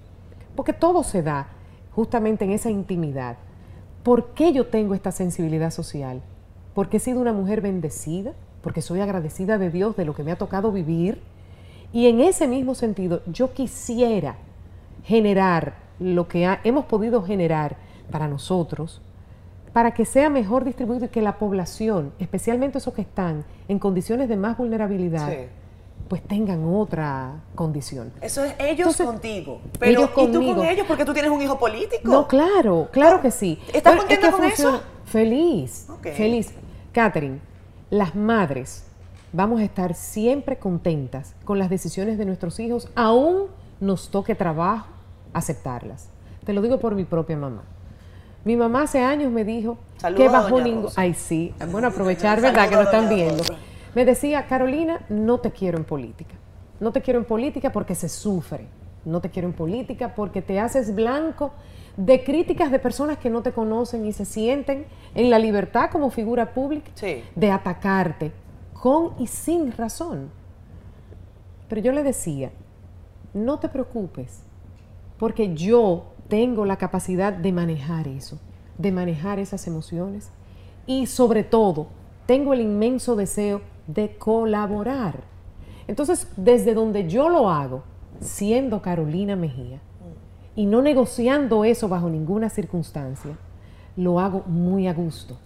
Porque todo se da justamente en esa intimidad. ¿Por qué yo tengo esta sensibilidad social? Porque he sido una mujer bendecida, porque soy agradecida de Dios de lo que me ha tocado vivir. Y en ese mismo sentido, yo quisiera generar lo que hemos podido generar para nosotros, para que sea mejor distribuido y que la población, especialmente esos que están en condiciones de más vulnerabilidad, pues tengan otra condición. Eso es ellos contigo. Pero ellos ¿y tú con ellos porque tú tienes un hijo político? No, claro, claro que sí. ¿Estás contenta con eso? Feliz, feliz. Catherine, las madres vamos a estar siempre contentas con las decisiones de nuestros hijos, aún nos toque trabajo aceptarlas. Te lo digo por mi propia mamá. Mi mamá hace años me dijo que bajo ningún... Ay, sí, bueno, aprovechar, ¿verdad? que lo están viendo. Me decía, Carolina, no te quiero en política. No te quiero en política porque se sufre. No te quiero en política porque te haces blanco de críticas de personas que no te conocen y se sienten en la libertad como figura pública de atacarte con y sin razón. Pero yo le decía, no te preocupes, porque yo tengo la capacidad de manejar eso, de manejar esas emociones y sobre todo tengo el inmenso deseo de colaborar. Entonces, desde donde yo lo hago, siendo Carolina Mejía y no negociando eso bajo ninguna circunstancia, lo hago muy a gusto.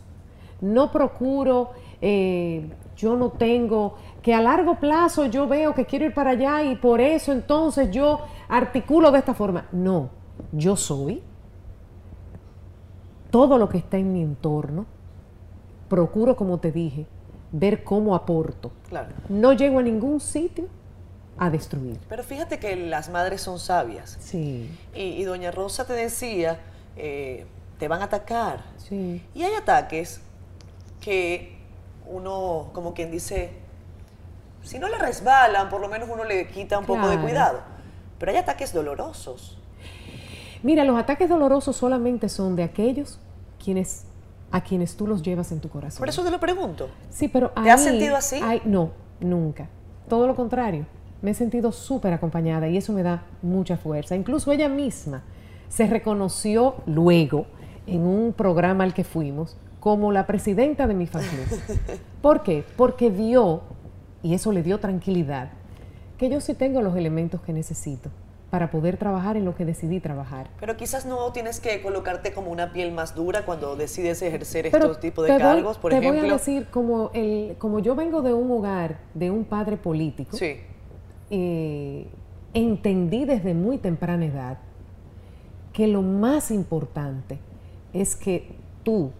No procuro, eh, yo no tengo, que a largo plazo yo veo que quiero ir para allá y por eso entonces yo articulo de esta forma. No, yo soy, todo lo que está en mi entorno, procuro, como te dije, ver cómo aporto. No llego a ningún sitio a destruir. Pero fíjate que las madres son sabias. Sí. Y, doña Rosa te decía, eh, te van a atacar. Sí. Y hay ataques que uno, como quien dice, si no le resbalan, por lo menos uno le quita un poco de cuidado. Pero hay ataques dolorosos. Mira, los ataques dolorosos solamente son de aquellos quienes a quienes tú los llevas en tu corazón. Por eso te lo pregunto. Sí, pero ¿Te has sentido así? no, nunca. Todo lo contrario. Me he sentido súper acompañada y eso me da mucha fuerza. Incluso ella misma se reconoció luego en un programa al que fuimos como la presidenta de mi familia. ¿Por qué? Porque vio, y eso le dio tranquilidad, que yo sí tengo los elementos que necesito para poder trabajar en lo que decidí trabajar. Pero quizás no tienes que colocarte como una piel más dura cuando decides ejercer estos tipos de cargos, por ejemplo. Te voy a decir, como, el, como yo vengo de un hogar, de un padre político, sí. Eh, entendí desde muy temprana edad que lo más importante es que tú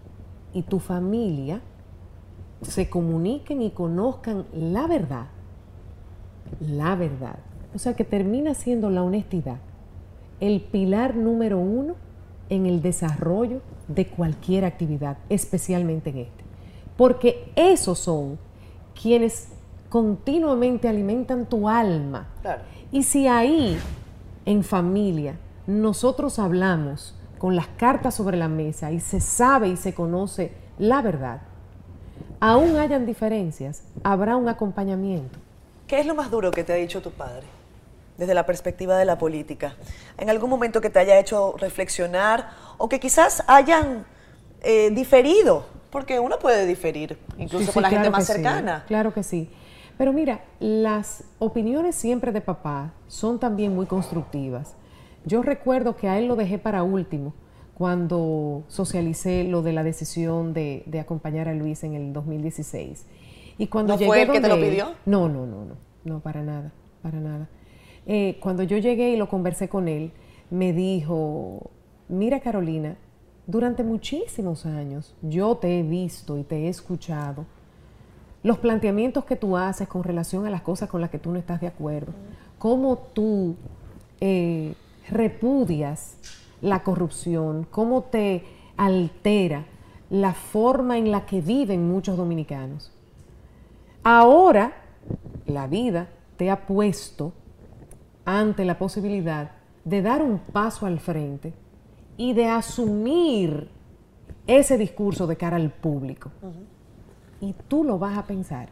y tu familia se comuniquen y conozcan la verdad, la verdad o sea que termina siendo la honestidad el pilar número uno en el desarrollo de cualquier actividad, especialmente en este. Porque esos son quienes continuamente alimentan tu alma. Y si ahí, en familia, nosotros hablamos con las cartas sobre la mesa y se sabe y se conoce la verdad, aún hayan diferencias, habrá un acompañamiento. ¿Qué es lo más duro que te ha dicho tu padre? Desde la perspectiva de la política? ¿En algún momento que te haya hecho reflexionar o que quizás hayan eh, diferido? Porque uno puede diferir, incluso con la gente más cercana. claro que sí. Pero mira, las opiniones siempre de papá son también muy constructivas. Yo recuerdo que a él lo dejé para último cuando socialicé lo de la decisión de, acompañar a Luis en el 2016. Y cuando ¿No fue el que te lo pidió? no, no, no, no, no, para nada, para nada. Eh, cuando yo llegué y lo conversé con él, me dijo, mira Carolina, durante muchísimos años yo te he visto y te he escuchado los planteamientos que tú haces con relación a las cosas con las que tú no estás de acuerdo, cómo tú eh, repudias la corrupción, cómo te altera la forma en la que viven muchos dominicanos. Ahora la vida te ha puesto ante la posibilidad de dar un paso al frente y de asumir ese discurso de cara al público. Y tú lo vas a pensar.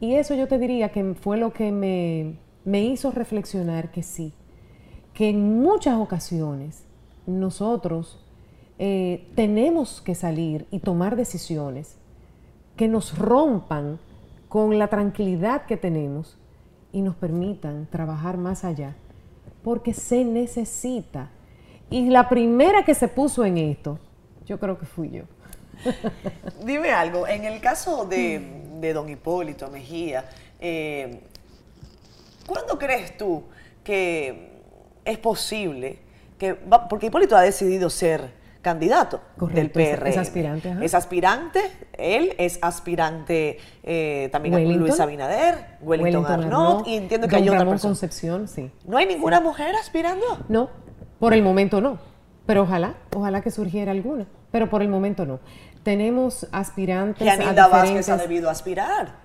Y eso yo te diría que fue lo que me, hizo reflexionar que sí, que en muchas ocasiones nosotros eh, tenemos que salir y tomar decisiones que nos rompan con la tranquilidad que tenemos y nos permitan trabajar más allá, porque se necesita. Y la primera que se puso en esto, yo creo que fui yo. Dime algo, en el caso de, don Hipólito Mejía, eh, ¿cuándo crees tú que es posible que, porque Hipólito ha decidido ser candidato del PR. Es, aspirante. Es aspirante, él es aspirante eh, también Luis Abinader, Wellington, Arnott, y entiendo que hay otra persona. Concepción, sí. ¿No hay ninguna mujer aspirando? No, por el momento no. Pero ojalá, ojalá que surgiera alguna. Pero por el momento no. Tenemos aspirantes. Y Anilda Vázquez ha debido aspirar.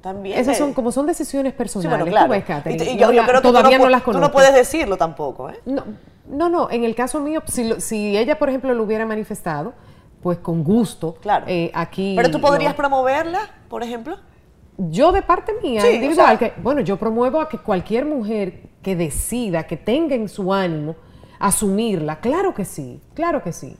También. Esas son, como son decisiones personales. Sí, bueno, claro. y, yo, creo que todavía no, las conozco. Tú no puedes decirlo tampoco, ¿eh? No, no, no, en el caso mío, si, ella, por ejemplo, lo hubiera manifestado, pues con gusto. Claro. Eh, aquí. Pero tú podrías promoverla, por ejemplo. Yo de parte mía, individual, que, bueno, yo promuevo a que cualquier mujer que decida, que tenga en su ánimo asumirla, claro que sí, claro que sí.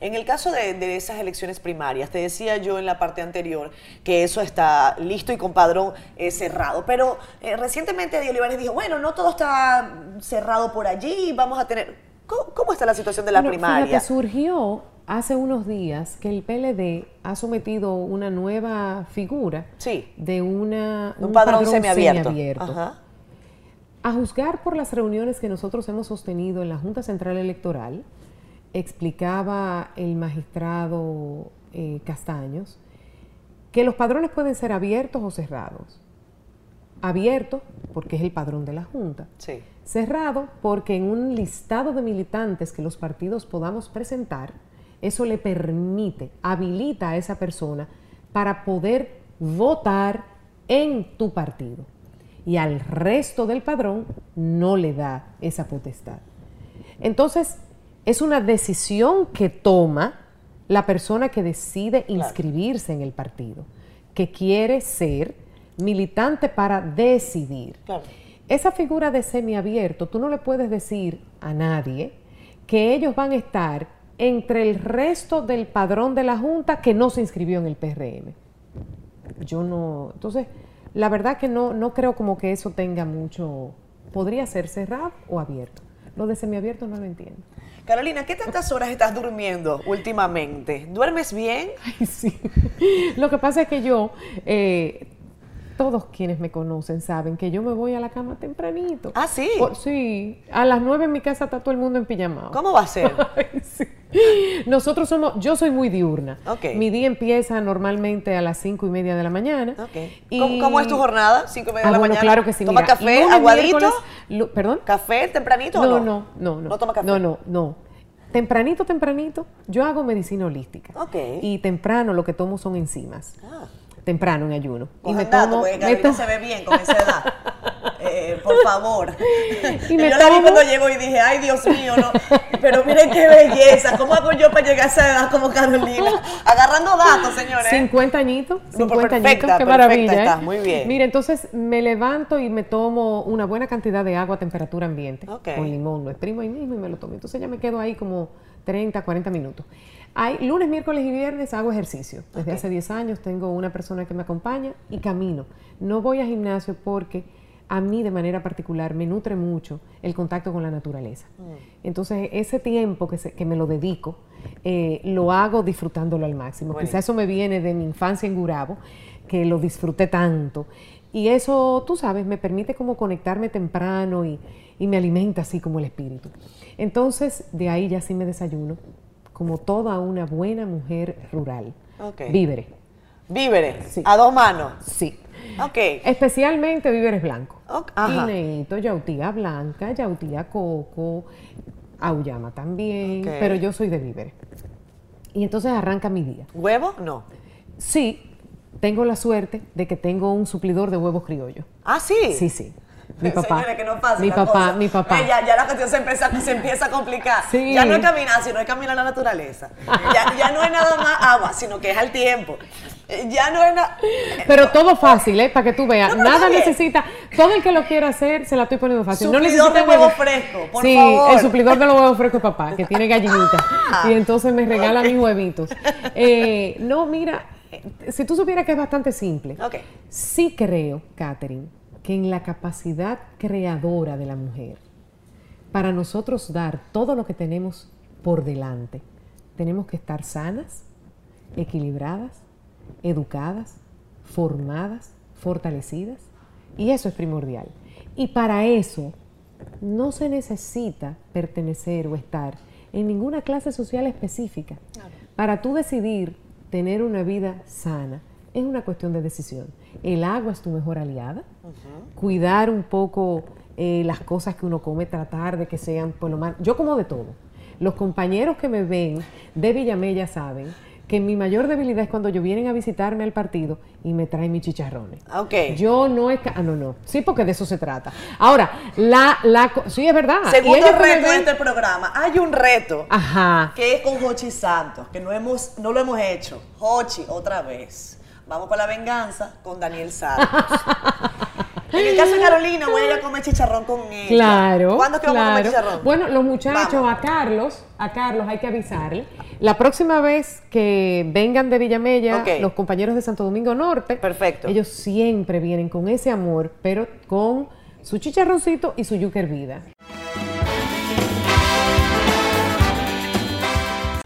En el caso de, esas elecciones primarias, te decía yo en la parte anterior que eso está listo y con padrón eh, cerrado, pero eh, recientemente Eddie Olivares dijo, bueno, no todo está cerrado por allí, vamos a tener... ¿Cómo, está la situación de la primaria? Fíjate, surgió hace unos días que el PLD ha sometido una nueva figura sí. de una, un, padrón, semiabierto. A juzgar por las reuniones que nosotros hemos sostenido en la Junta Central Electoral, explicaba el magistrado eh, Castaños que los padrones pueden ser abiertos o cerrados. Abierto, porque es el padrón de la Junta. Sí. Cerrado, porque en un listado de militantes que los partidos podamos presentar, eso le permite, habilita a esa persona para poder votar en tu partido. Y al resto del padrón no le da esa potestad. Entonces, es una decisión que toma la persona que decide inscribirse en el partido, que quiere ser militante para decidir. Esa figura de semiabierto, tú no le puedes decir a nadie que ellos van a estar entre el resto del padrón de la Junta que no se inscribió en el PRM. Yo no, entonces, la verdad que no, no creo como que eso tenga mucho, podría ser cerrado o abierto. Lo de semiabierto no lo entiendo. Carolina, ¿qué tantas horas estás durmiendo últimamente? ¿Duermes bien? Ay, sí. Lo que pasa es que yo, eh, todos quienes me conocen saben que yo me voy a la cama tempranito. Ah, sí. sí. A las nueve en mi casa está todo el mundo en pijamado. ¿Cómo va a ser? sí. Nosotros somos, yo soy muy diurna. Ok. Mi día empieza normalmente a las cinco y media de la mañana. Ok. ¿Cómo, es tu jornada? Cinco y media Ah, de la bueno, mañana. claro que sí. ¿Toma mira, café, lunes, aguadito? Lu- ¿Perdón? ¿Café tempranito o No, no? no, no, no. ¿No toma café? No, no, no. Tempranito, tempranito, yo hago medicina holística. Ok. Y temprano lo que tomo son enzimas. Ah. Temprano en ayuno. y Cojan me dato, tomo, porque Carolina se ve bien con esa edad. Eh, por favor. Y me yo la vi cuando llegó y dije, ay Dios mío, no. Pero miren qué belleza. ¿Cómo hago yo para llegar a esa edad como Carolina? Agarrando datos, señores. 50 añitos, No, 50 perfecta, añitos, qué perfecta maravilla. ¿eh? estás, muy bien. Mira, entonces me levanto y me tomo una buena cantidad de agua a temperatura ambiente Ok. con limón, lo exprimo ahí mismo y me lo tomo. Entonces ya me quedo ahí como 30, 40 minutos. Hay, lunes, miércoles y viernes hago ejercicio. Desde hace 10 años tengo una persona que me acompaña y camino. No voy a gimnasio porque a mí de manera particular me nutre mucho el contacto con la naturaleza. Mm. Entonces ese tiempo que, se- que me lo dedico eh, lo hago disfrutándolo al máximo. Buenísimo. Quizás eso me viene de mi infancia en Gurabo, que lo disfruté tanto. Y eso, tú sabes, me permite como conectarme temprano y, y me alimenta así como el espíritu. Entonces, de ahí ya sí me desayuno, como toda una buena mujer rural. Ok. Víveres, Víveres, Sí. a dos manos. sí. Ok. Especialmente víveres blancos. Ok, ajá. Guineíto, yautía blanca, yautía coco, auyama también, Ok. pero yo soy de víveres. Y entonces arranca mi día. ¿Huevo? No. Sí, tengo la suerte de que tengo un suplidor de huevos criollos. Ah, sí. Sí, sí. Mi papá. Señores, que no pasa mi papá, cosa. mi papá. Eh, ya, ya la cuestión se empieza, se empieza a complicar. Sí. Ya no es caminar, sino es caminar la naturaleza. Ya, ya no es nada más agua, sino que es al tiempo. Ya no es nada. Pero todo fácil, ¿eh? Para que tú veas. No, Nada necesita. Todo el que lo quiera hacer, se la estoy poniendo fácil. no Suplidor necesita de huevo huevos fresco, por sí, favor. el suplidor de los huevos frescos papá, que tiene gallinitas. y entonces me regala mis huevitos. Eh, no, mira, eh, si tú supieras que es bastante simple. Ok. Sí creo, Catherine, que en la capacidad creadora de la mujer, para nosotros dar todo lo que tenemos por delante, tenemos que estar sanas, equilibradas, educadas, formadas, fortalecidas, y eso es primordial. Y para eso no se necesita pertenecer o estar en ninguna clase social específica. Para tú decidir tener una vida sana, es una cuestión de decisión. El agua es tu mejor aliada. Cuidar un poco eh, las cosas que uno come, tratar de que sean por lo más... Yo como de todo. Los compañeros que me ven de Villamella saben que mi mayor debilidad es cuando ellos vienen a visitarme al partido y me traen mis chicharrones. Ok. Yo no es... Ah, no, no. Sí, porque de eso se trata. Ahora, la... la sí, es verdad. Segundo reto de este programa. Hay un reto Ajá. que es con Hochi Santos, que no, hemos, no lo hemos hecho. Hochi, otra vez. Vamos por la venganza con Daniel Santos. en el caso de Carolina, voy a ir a comer chicharrón con ella. Claro. ¿Cuándo es que vamos a comer chicharrón? Bueno, los muchachos, Vamos. a Carlos, a Carlos hay que avisarle. La próxima vez que vengan de Villamella, Ok. los compañeros de Santo Domingo Norte, Perfecto. ellos siempre vienen con ese amor, pero con su chicharroncito y su yuca hervida.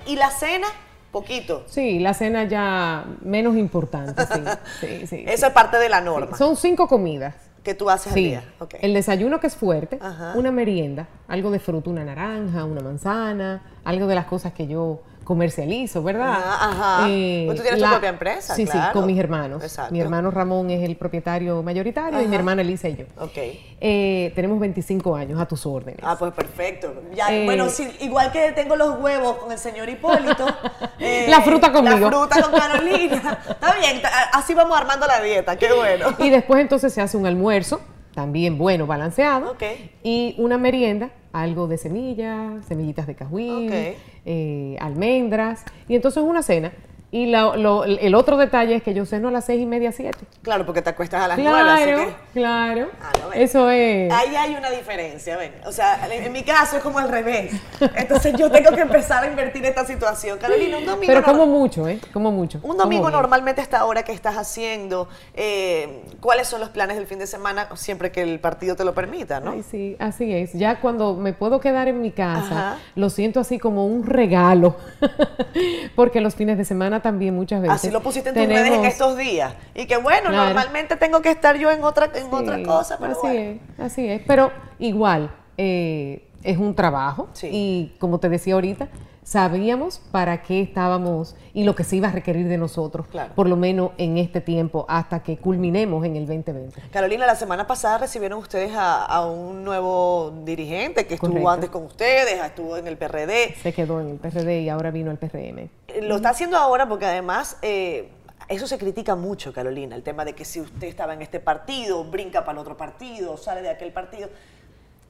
¿Y la cena? Poquito. Sí, la cena ya menos importante, sí. sí, sí, Eso es parte de la norma. Son cinco comidas. que tú haces al día. El desayuno que es fuerte, Ajá. una merienda, algo de fruta, una naranja, una manzana, algo de las cosas que yo comercializo, ¿verdad? Ajá. Eh, Pues tú tienes tu la- propia empresa, Sí, claro. sí, con mis hermanos. Exacto. Mi hermano Ramón es el propietario mayoritario y mi Ajá. hermana Elisa y yo. Ok. Eh, tenemos 25 años a tus órdenes. Ah, pues perfecto. Ya, Eh, bueno, sí, igual que tengo los huevos con el señor Hipólito. La fruta conmigo. La fruta con Carolina. Está bien, así vamos armando la dieta, qué bueno. Y después entonces se hace un almuerzo, también bueno, balanceado. Y una merienda, algo de semillas, semillitas de cajuín, Ok. eh, almendras. Y entonces una cena. Y la- lo- el otro detalle es que yo ceno a las seis y media, siete. Claro, porque te acuestas a las nueve, así Claro, que... claro. Ah, no, ven. Eso es. Ahí hay una diferencia, ven. O sea, en, mi caso es como al revés. Entonces yo tengo que empezar a invertir esta situación. Carolina, un domingo... Pero como mucho, ¿eh? Como mucho. Un domingo Como normalmente a esta hora que estás haciendo, eh, ¿cuáles son los planes del fin de semana? Siempre que el partido te lo permita, ¿no? Ay, sí, así es. Ya cuando me puedo quedar en mi casa, Ajá. lo siento así como un regalo. Porque los fines de semana también muchas veces. Así lo pusiste en tus redes en estos días. Y que bueno, Claro. normalmente tengo que estar yo en otra, en otra Sí, cosa, pero así bueno. es, así es. Pero igual, eh, es un trabajo. Sí. Y como te decía ahorita, sabíamos para qué estábamos y lo que se iba a requerir de nosotros, Claro. por lo menos en este tiempo, hasta que culminemos en el 2020. Carolina, la semana pasada recibieron ustedes a, a un nuevo dirigente que estuvo Correcto. antes con ustedes, estuvo en el PRD. Se quedó en el PRD y ahora vino el PRM. Eh, Lo está haciendo ahora porque además eh, eso se critica mucho, Carolina, el tema de que si usted estaba en este partido, brinca para el otro partido, sale de aquel partido.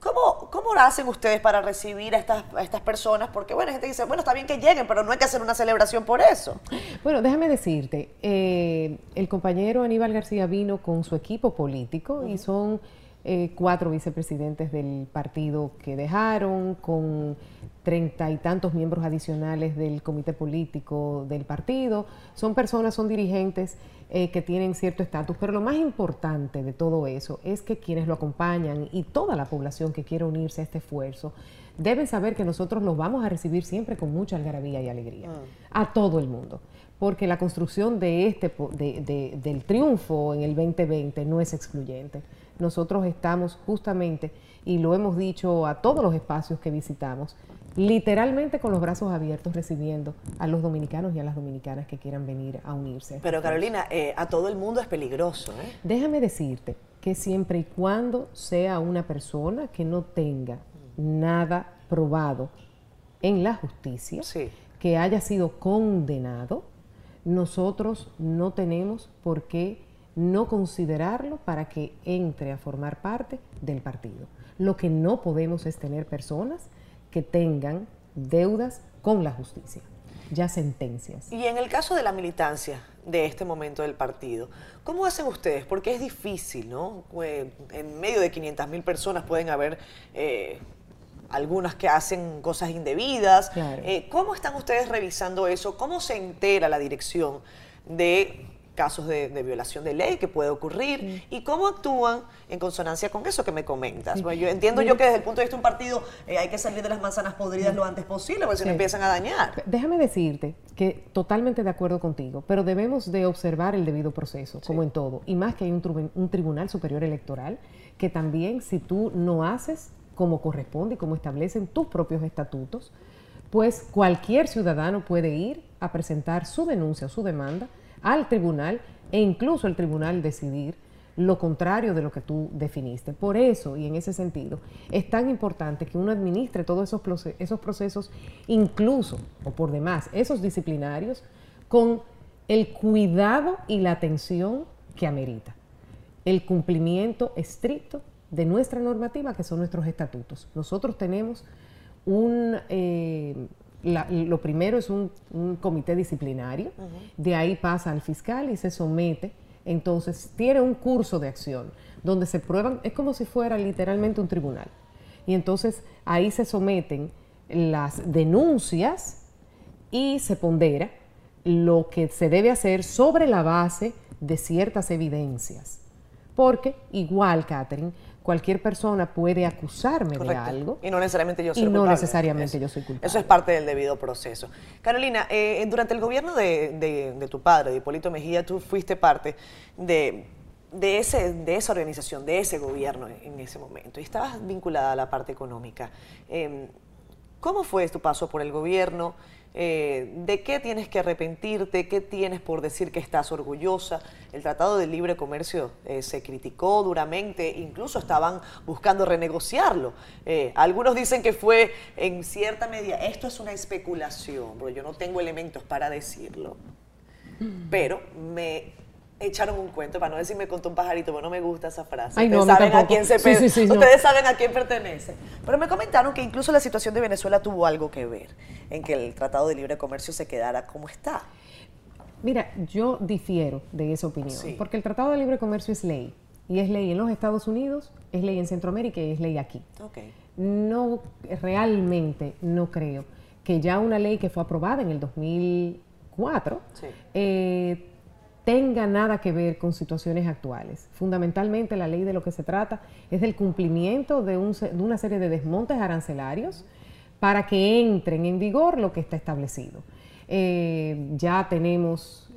¿Cómo, ¿Cómo lo hacen ustedes para recibir a estas, a estas personas? Porque, bueno, hay gente que dice, bueno, está bien que lleguen, pero no hay que hacer una celebración por eso. Bueno, déjame decirte, eh, el compañero Aníbal García vino con su equipo político y son eh, cuatro vicepresidentes del partido que dejaron, con treinta y tantos miembros adicionales del comité político del partido. Son personas, son dirigentes eh, que tienen cierto estatus, pero lo más importante de todo eso es que quienes lo acompañan y toda la población que quiere unirse a este esfuerzo deben saber que nosotros los vamos a recibir siempre con mucha algarabía y alegría, a todo el mundo, porque la construcción de este, de- del triunfo en el 2020 no es excluyente. Nosotros estamos justamente, y lo hemos dicho a todos los espacios que visitamos, literalmente con los brazos abiertos recibiendo a los dominicanos y a las dominicanas que quieran venir a unirse. Pero, Carolina, eh, a todo el mundo es peligroso, ¿eh? Déjame decirte que siempre y cuando sea una persona que no tenga nada probado en la justicia, Sí. que haya sido condenado, nosotros no tenemos por qué no considerarlo para que entre a formar parte del partido. Lo que no podemos es tener personas que tengan deudas con la justicia, ya sentencias. Y en el caso de la militancia de este momento del partido, ¿cómo hacen ustedes? Porque es difícil, ¿no? En medio de 500 mil personas pueden haber eh, algunas que hacen cosas indebidas. Claro. Eh, ¿Cómo están ustedes revisando eso? ¿Cómo se entera la dirección de casos de, de violación de ley que puede ocurrir y cómo actúan en consonancia con eso que me comentas. Bueno, yo entiendo yo que desde el punto de vista de un partido eh, hay que salir de las manzanas podridas lo antes posible porque si no empiezan a dañar. Déjame decirte que totalmente de acuerdo contigo, pero debemos de observar el debido proceso, como en todo, y más que hay un, un Tribunal Superior Electoral, que también si tú no haces como corresponde y como establecen tus propios estatutos, pues cualquier ciudadano puede ir a presentar su denuncia o su demanda al tribunal e incluso el tribunal decidir lo contrario de lo que tú definiste. Por eso, y en ese sentido, es tan importante que uno administre todos esos, esos procesos, incluso, o por demás, esos disciplinarios, con el cuidado y la atención que amerita. El cumplimiento estricto de nuestra normativa, que son nuestros estatutos. Nosotros tenemos un... eh, la- lo primero es un, un comité disciplinario, de ahí pasa al fiscal y se somete, entonces tiene un curso de acción donde se prueban, es como si fuera literalmente un tribunal. Y entonces ahí se someten las denuncias y se pondera lo que se debe hacer sobre la base de ciertas evidencias. Porque igual, Catherine, cualquier persona puede acusarme de algo Y no necesariamente yo soy y no culpable. necesariamente Eso- yo soy culpable. Eso es parte del debido proceso. Carolina, eh, durante el gobierno de, de- de tu padre, de Hipólito Mejía, tú fuiste parte de, de, ese, de esa organización, de ese gobierno en, en ese momento, y estabas vinculada a la parte económica. Eh, ¿Cómo fue tu paso por el gobierno? Eh, ¿De qué tienes que arrepentirte? ¿Qué tienes por decir que estás orgullosa? El Tratado de Libre Comercio eh, se criticó duramente, incluso estaban buscando renegociarlo. Eh, algunos dicen que fue en cierta medida, esto es una especulación, pero yo no tengo elementos para decirlo. Mm. Pero me echaron un cuento, para no decirme contó un pajarito, pero no me gusta esa frase. Ustedes saben a quién se Ustedes saben a quién pertenece. Pero me comentaron que incluso la situación de Venezuela tuvo algo que ver en que el Tratado de Libre Comercio se quedara como está. Mira, yo difiero de esa opinión, porque el Tratado de Libre Comercio es ley. Y es ley en los Estados Unidos, es ley en Centroamérica y es ley aquí. Okay. No, realmente no creo que ya una ley que fue aprobada en el 2004 sí. eh, tenga nada que ver con situaciones actuales. Fundamentalmente la ley de lo que se trata es del cumplimiento de, una serie de desmontes arancelarios para que entren en vigor lo que está establecido. Eh, ya tenemos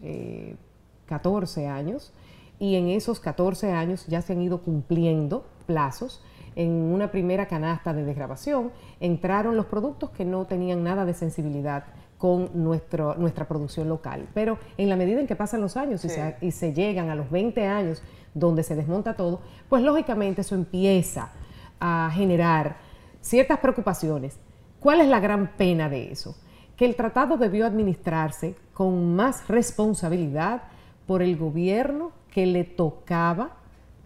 14 eh, años y en esos 14 años ya se han ido cumpliendo plazos. En una primera canasta de desgrabación entraron los productos que no tenían nada de sensibilidad con nuestro, nuestra producción local. Pero en la medida en que pasan los años y, se, y se llegan a los 20 años donde se desmonta todo, pues lógicamente eso empieza a generar ciertas preocupaciones. ¿Cuál es la gran pena de eso? Que el tratado debió administrarse con más responsabilidad por el gobierno que le tocaba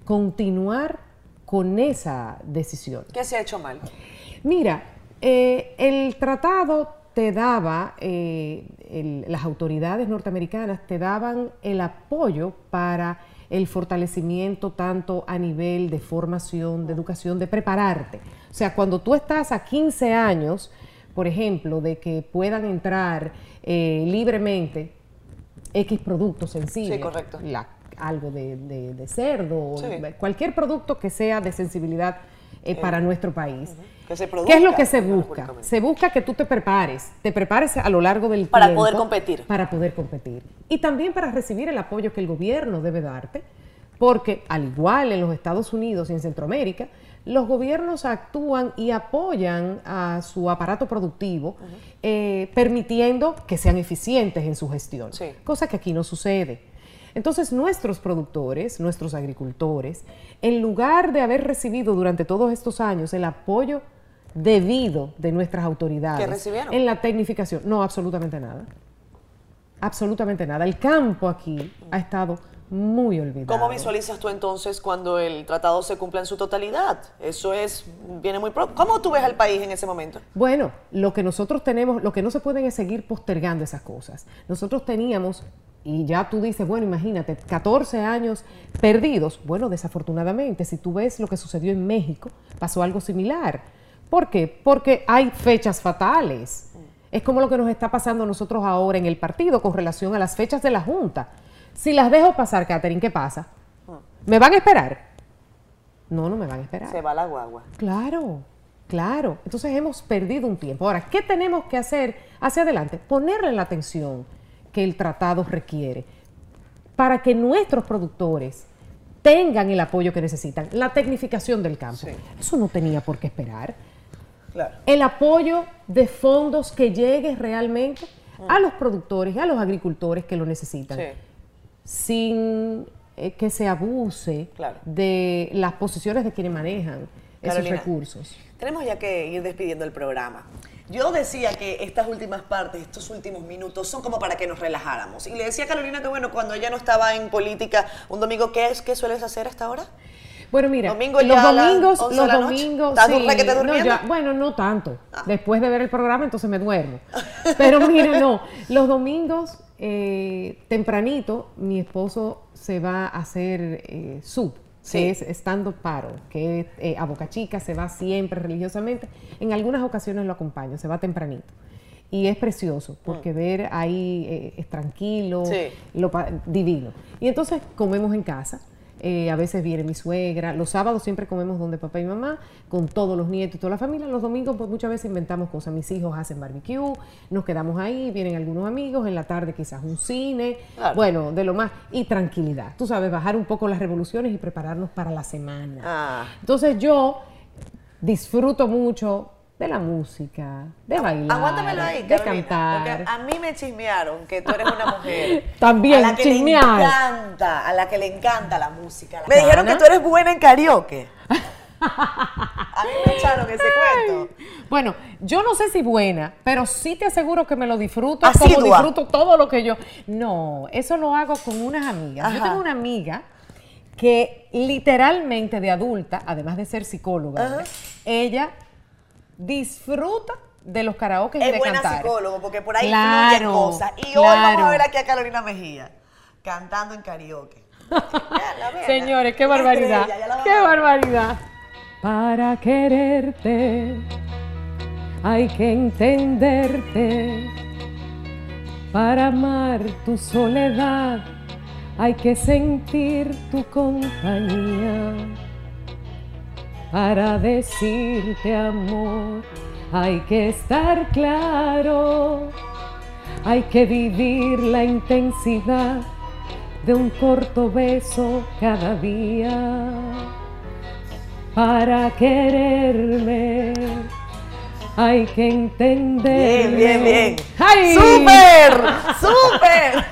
continuar con esa decisión. ¿Qué se ha hecho mal? Mira, eh, el tratado te daba, eh, las autoridades norteamericanas te daban el apoyo para el fortalecimiento tanto a nivel de formación, de educación, de prepararte. O sea, cuando tú estás a 15 años, por ejemplo, de que puedan entrar eh, libremente X productos sensibles, algo de, cerdo, cualquier producto que sea de sensibilidad eh, para nuestro país. ¿Qué es lo que se busca? Se busca que tú te prepares, te prepares a lo largo del para tiempo. Para poder competir. Para poder competir. Y también para recibir el apoyo que el gobierno debe darte, porque al igual en los Estados Unidos y en Centroamérica, los gobiernos actúan y apoyan a su aparato productivo, eh, permitiendo que sean eficientes en su gestión, cosa que aquí no sucede. Entonces nuestros productores, nuestros agricultores, en lugar de haber recibido durante todos estos años el apoyo debido de nuestras autoridades en la tecnificación, no, absolutamente nada. Absolutamente nada. El campo aquí ha estado muy olvidado. ¿Cómo visualizas tú entonces cuando el tratado se cumpla en su totalidad? Eso es, viene muy pronto. ¿Cómo tú ves al país en ese momento? Bueno, lo que nosotros tenemos, lo que no se pueden es seguir postergando esas cosas. Nosotros teníamos y ya tú dices, bueno, imagínate, 14 años perdidos. Bueno, desafortunadamente, si tú ves lo que sucedió en México, pasó algo similar. ¿Por qué? Porque hay fechas fatales. Es como lo que nos está pasando a nosotros ahora en el partido con relación a las fechas de la Junta. Si las dejo pasar, Catherine, ¿qué pasa? ¿Me van a esperar? No, no me van a esperar. Se va la guagua. Claro, claro. Entonces hemos perdido un tiempo. Ahora, ¿qué tenemos que hacer hacia adelante? Ponerle la atención que el tratado requiere para que nuestros productores tengan el apoyo que necesitan, la tecnificación del campo. Eso no tenía por qué esperar. El apoyo de fondos que llegue realmente a los productores y a los agricultores que lo necesitan, sin eh, que se abuse de las posiciones de quienes manejan esos recursos. Tenemos ya que ir despidiendo el programa. Yo decía que estas últimas partes, estos últimos minutos, son como para que nos relajáramos. Y le decía a Carolina que, bueno, cuando ella no estaba en política, un domingo, ¿qué es? ¿Qué sueles hacer hasta ahora? Bueno, mira, los domingos, los domingos, bueno, no tanto. Ah. Después de ver el programa, entonces me duermo. Pero mira, no, los domingos eh, tempranito, mi esposo se va a hacer eh, sub que es estando paro, que eh, a Boca Chica, se va siempre religiosamente. En algunas ocasiones lo acompaño, se va tempranito. Y es precioso, porque mm. ver ahí eh, es tranquilo, lo, divino. Y entonces comemos en casa eh, a veces viene mi suegra. Los sábados siempre comemos donde papá y mamá, con todos los nietos y toda la familia. Los domingos pues, muchas veces inventamos cosas. Mis hijos hacen barbecue, nos quedamos ahí, vienen algunos amigos, en la tarde quizás un cine. Bueno, de lo más. Y tranquilidad. Tú sabes, bajar un poco las revoluciones y prepararnos para la semana. Ah. Entonces yo disfruto mucho de la música, de bailar, Aguántamelo ahí, de Carolina, cantar. Porque a mí me chismearon que tú eres una mujer. También, a la que chismear. le encanta, a la que le encanta la música. Me dijeron que tú eres buena en karaoke. a mí me echaron ese cuento. Bueno, yo no sé si buena, pero sí te aseguro que me lo disfruto como Asidua. disfruto todo lo que yo. No, eso lo hago con unas amigas. Yo tengo una amiga que literalmente de adulta, además de ser psicóloga, Ajá. ella disfruta de los karaoke y Es de buena cantar. psicólogo porque por ahí Claro, cosas. Y hoy vamos a ver aquí a Carolina Mejía cantando en karaoke. Véanla, véanla. Señores, qué barbaridad. estrella, Qué barbaridad. Para quererte hay que entenderte. Para amar tu soledad hay que sentir tu compañía. Para decirte amor hay que estar claro. Hay que vivir la intensidad de un corto beso cada día. Para quererme hay que entender. Bien, bien, bien. ¡Ay! ¡Súper! ¡Súper!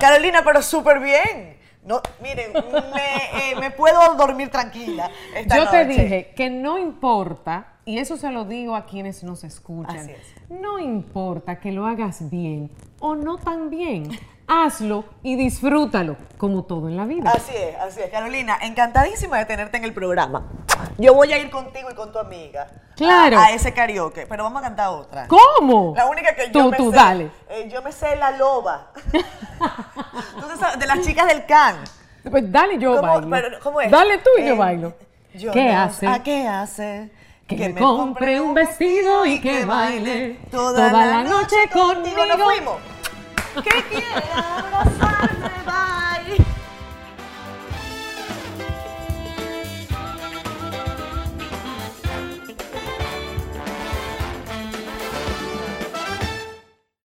Carolina, pero súper bien. No, miren, me, eh, me puedo dormir tranquila. esta Yo te dije que no importa, y eso se lo digo a quienes nos escuchan, Así es. no importa que lo hagas bien o no tan bien, hazlo y disfrútalo, como todo en la vida. Así es, así es. Carolina, encantadísima de tenerte en el programa. Yo voy a ir contigo y con tu amiga. Claro. A, a ese karaoke, pero vamos a cantar otra. ¿Cómo? La única que yo me tú, sé. dale. eh, yo me sé la loba. Sabes, de las chicas del can. Pues dale, yo ¿Cómo, bailo. pero, ¿cómo es? Dale tú y yo Eh, bailo. yo ¿Qué no- hace? ¿A qué hace? Que, me compre un vestido y que baile toda, la noche conmigo. Nos fuimos. que quiera abrazarme, bye.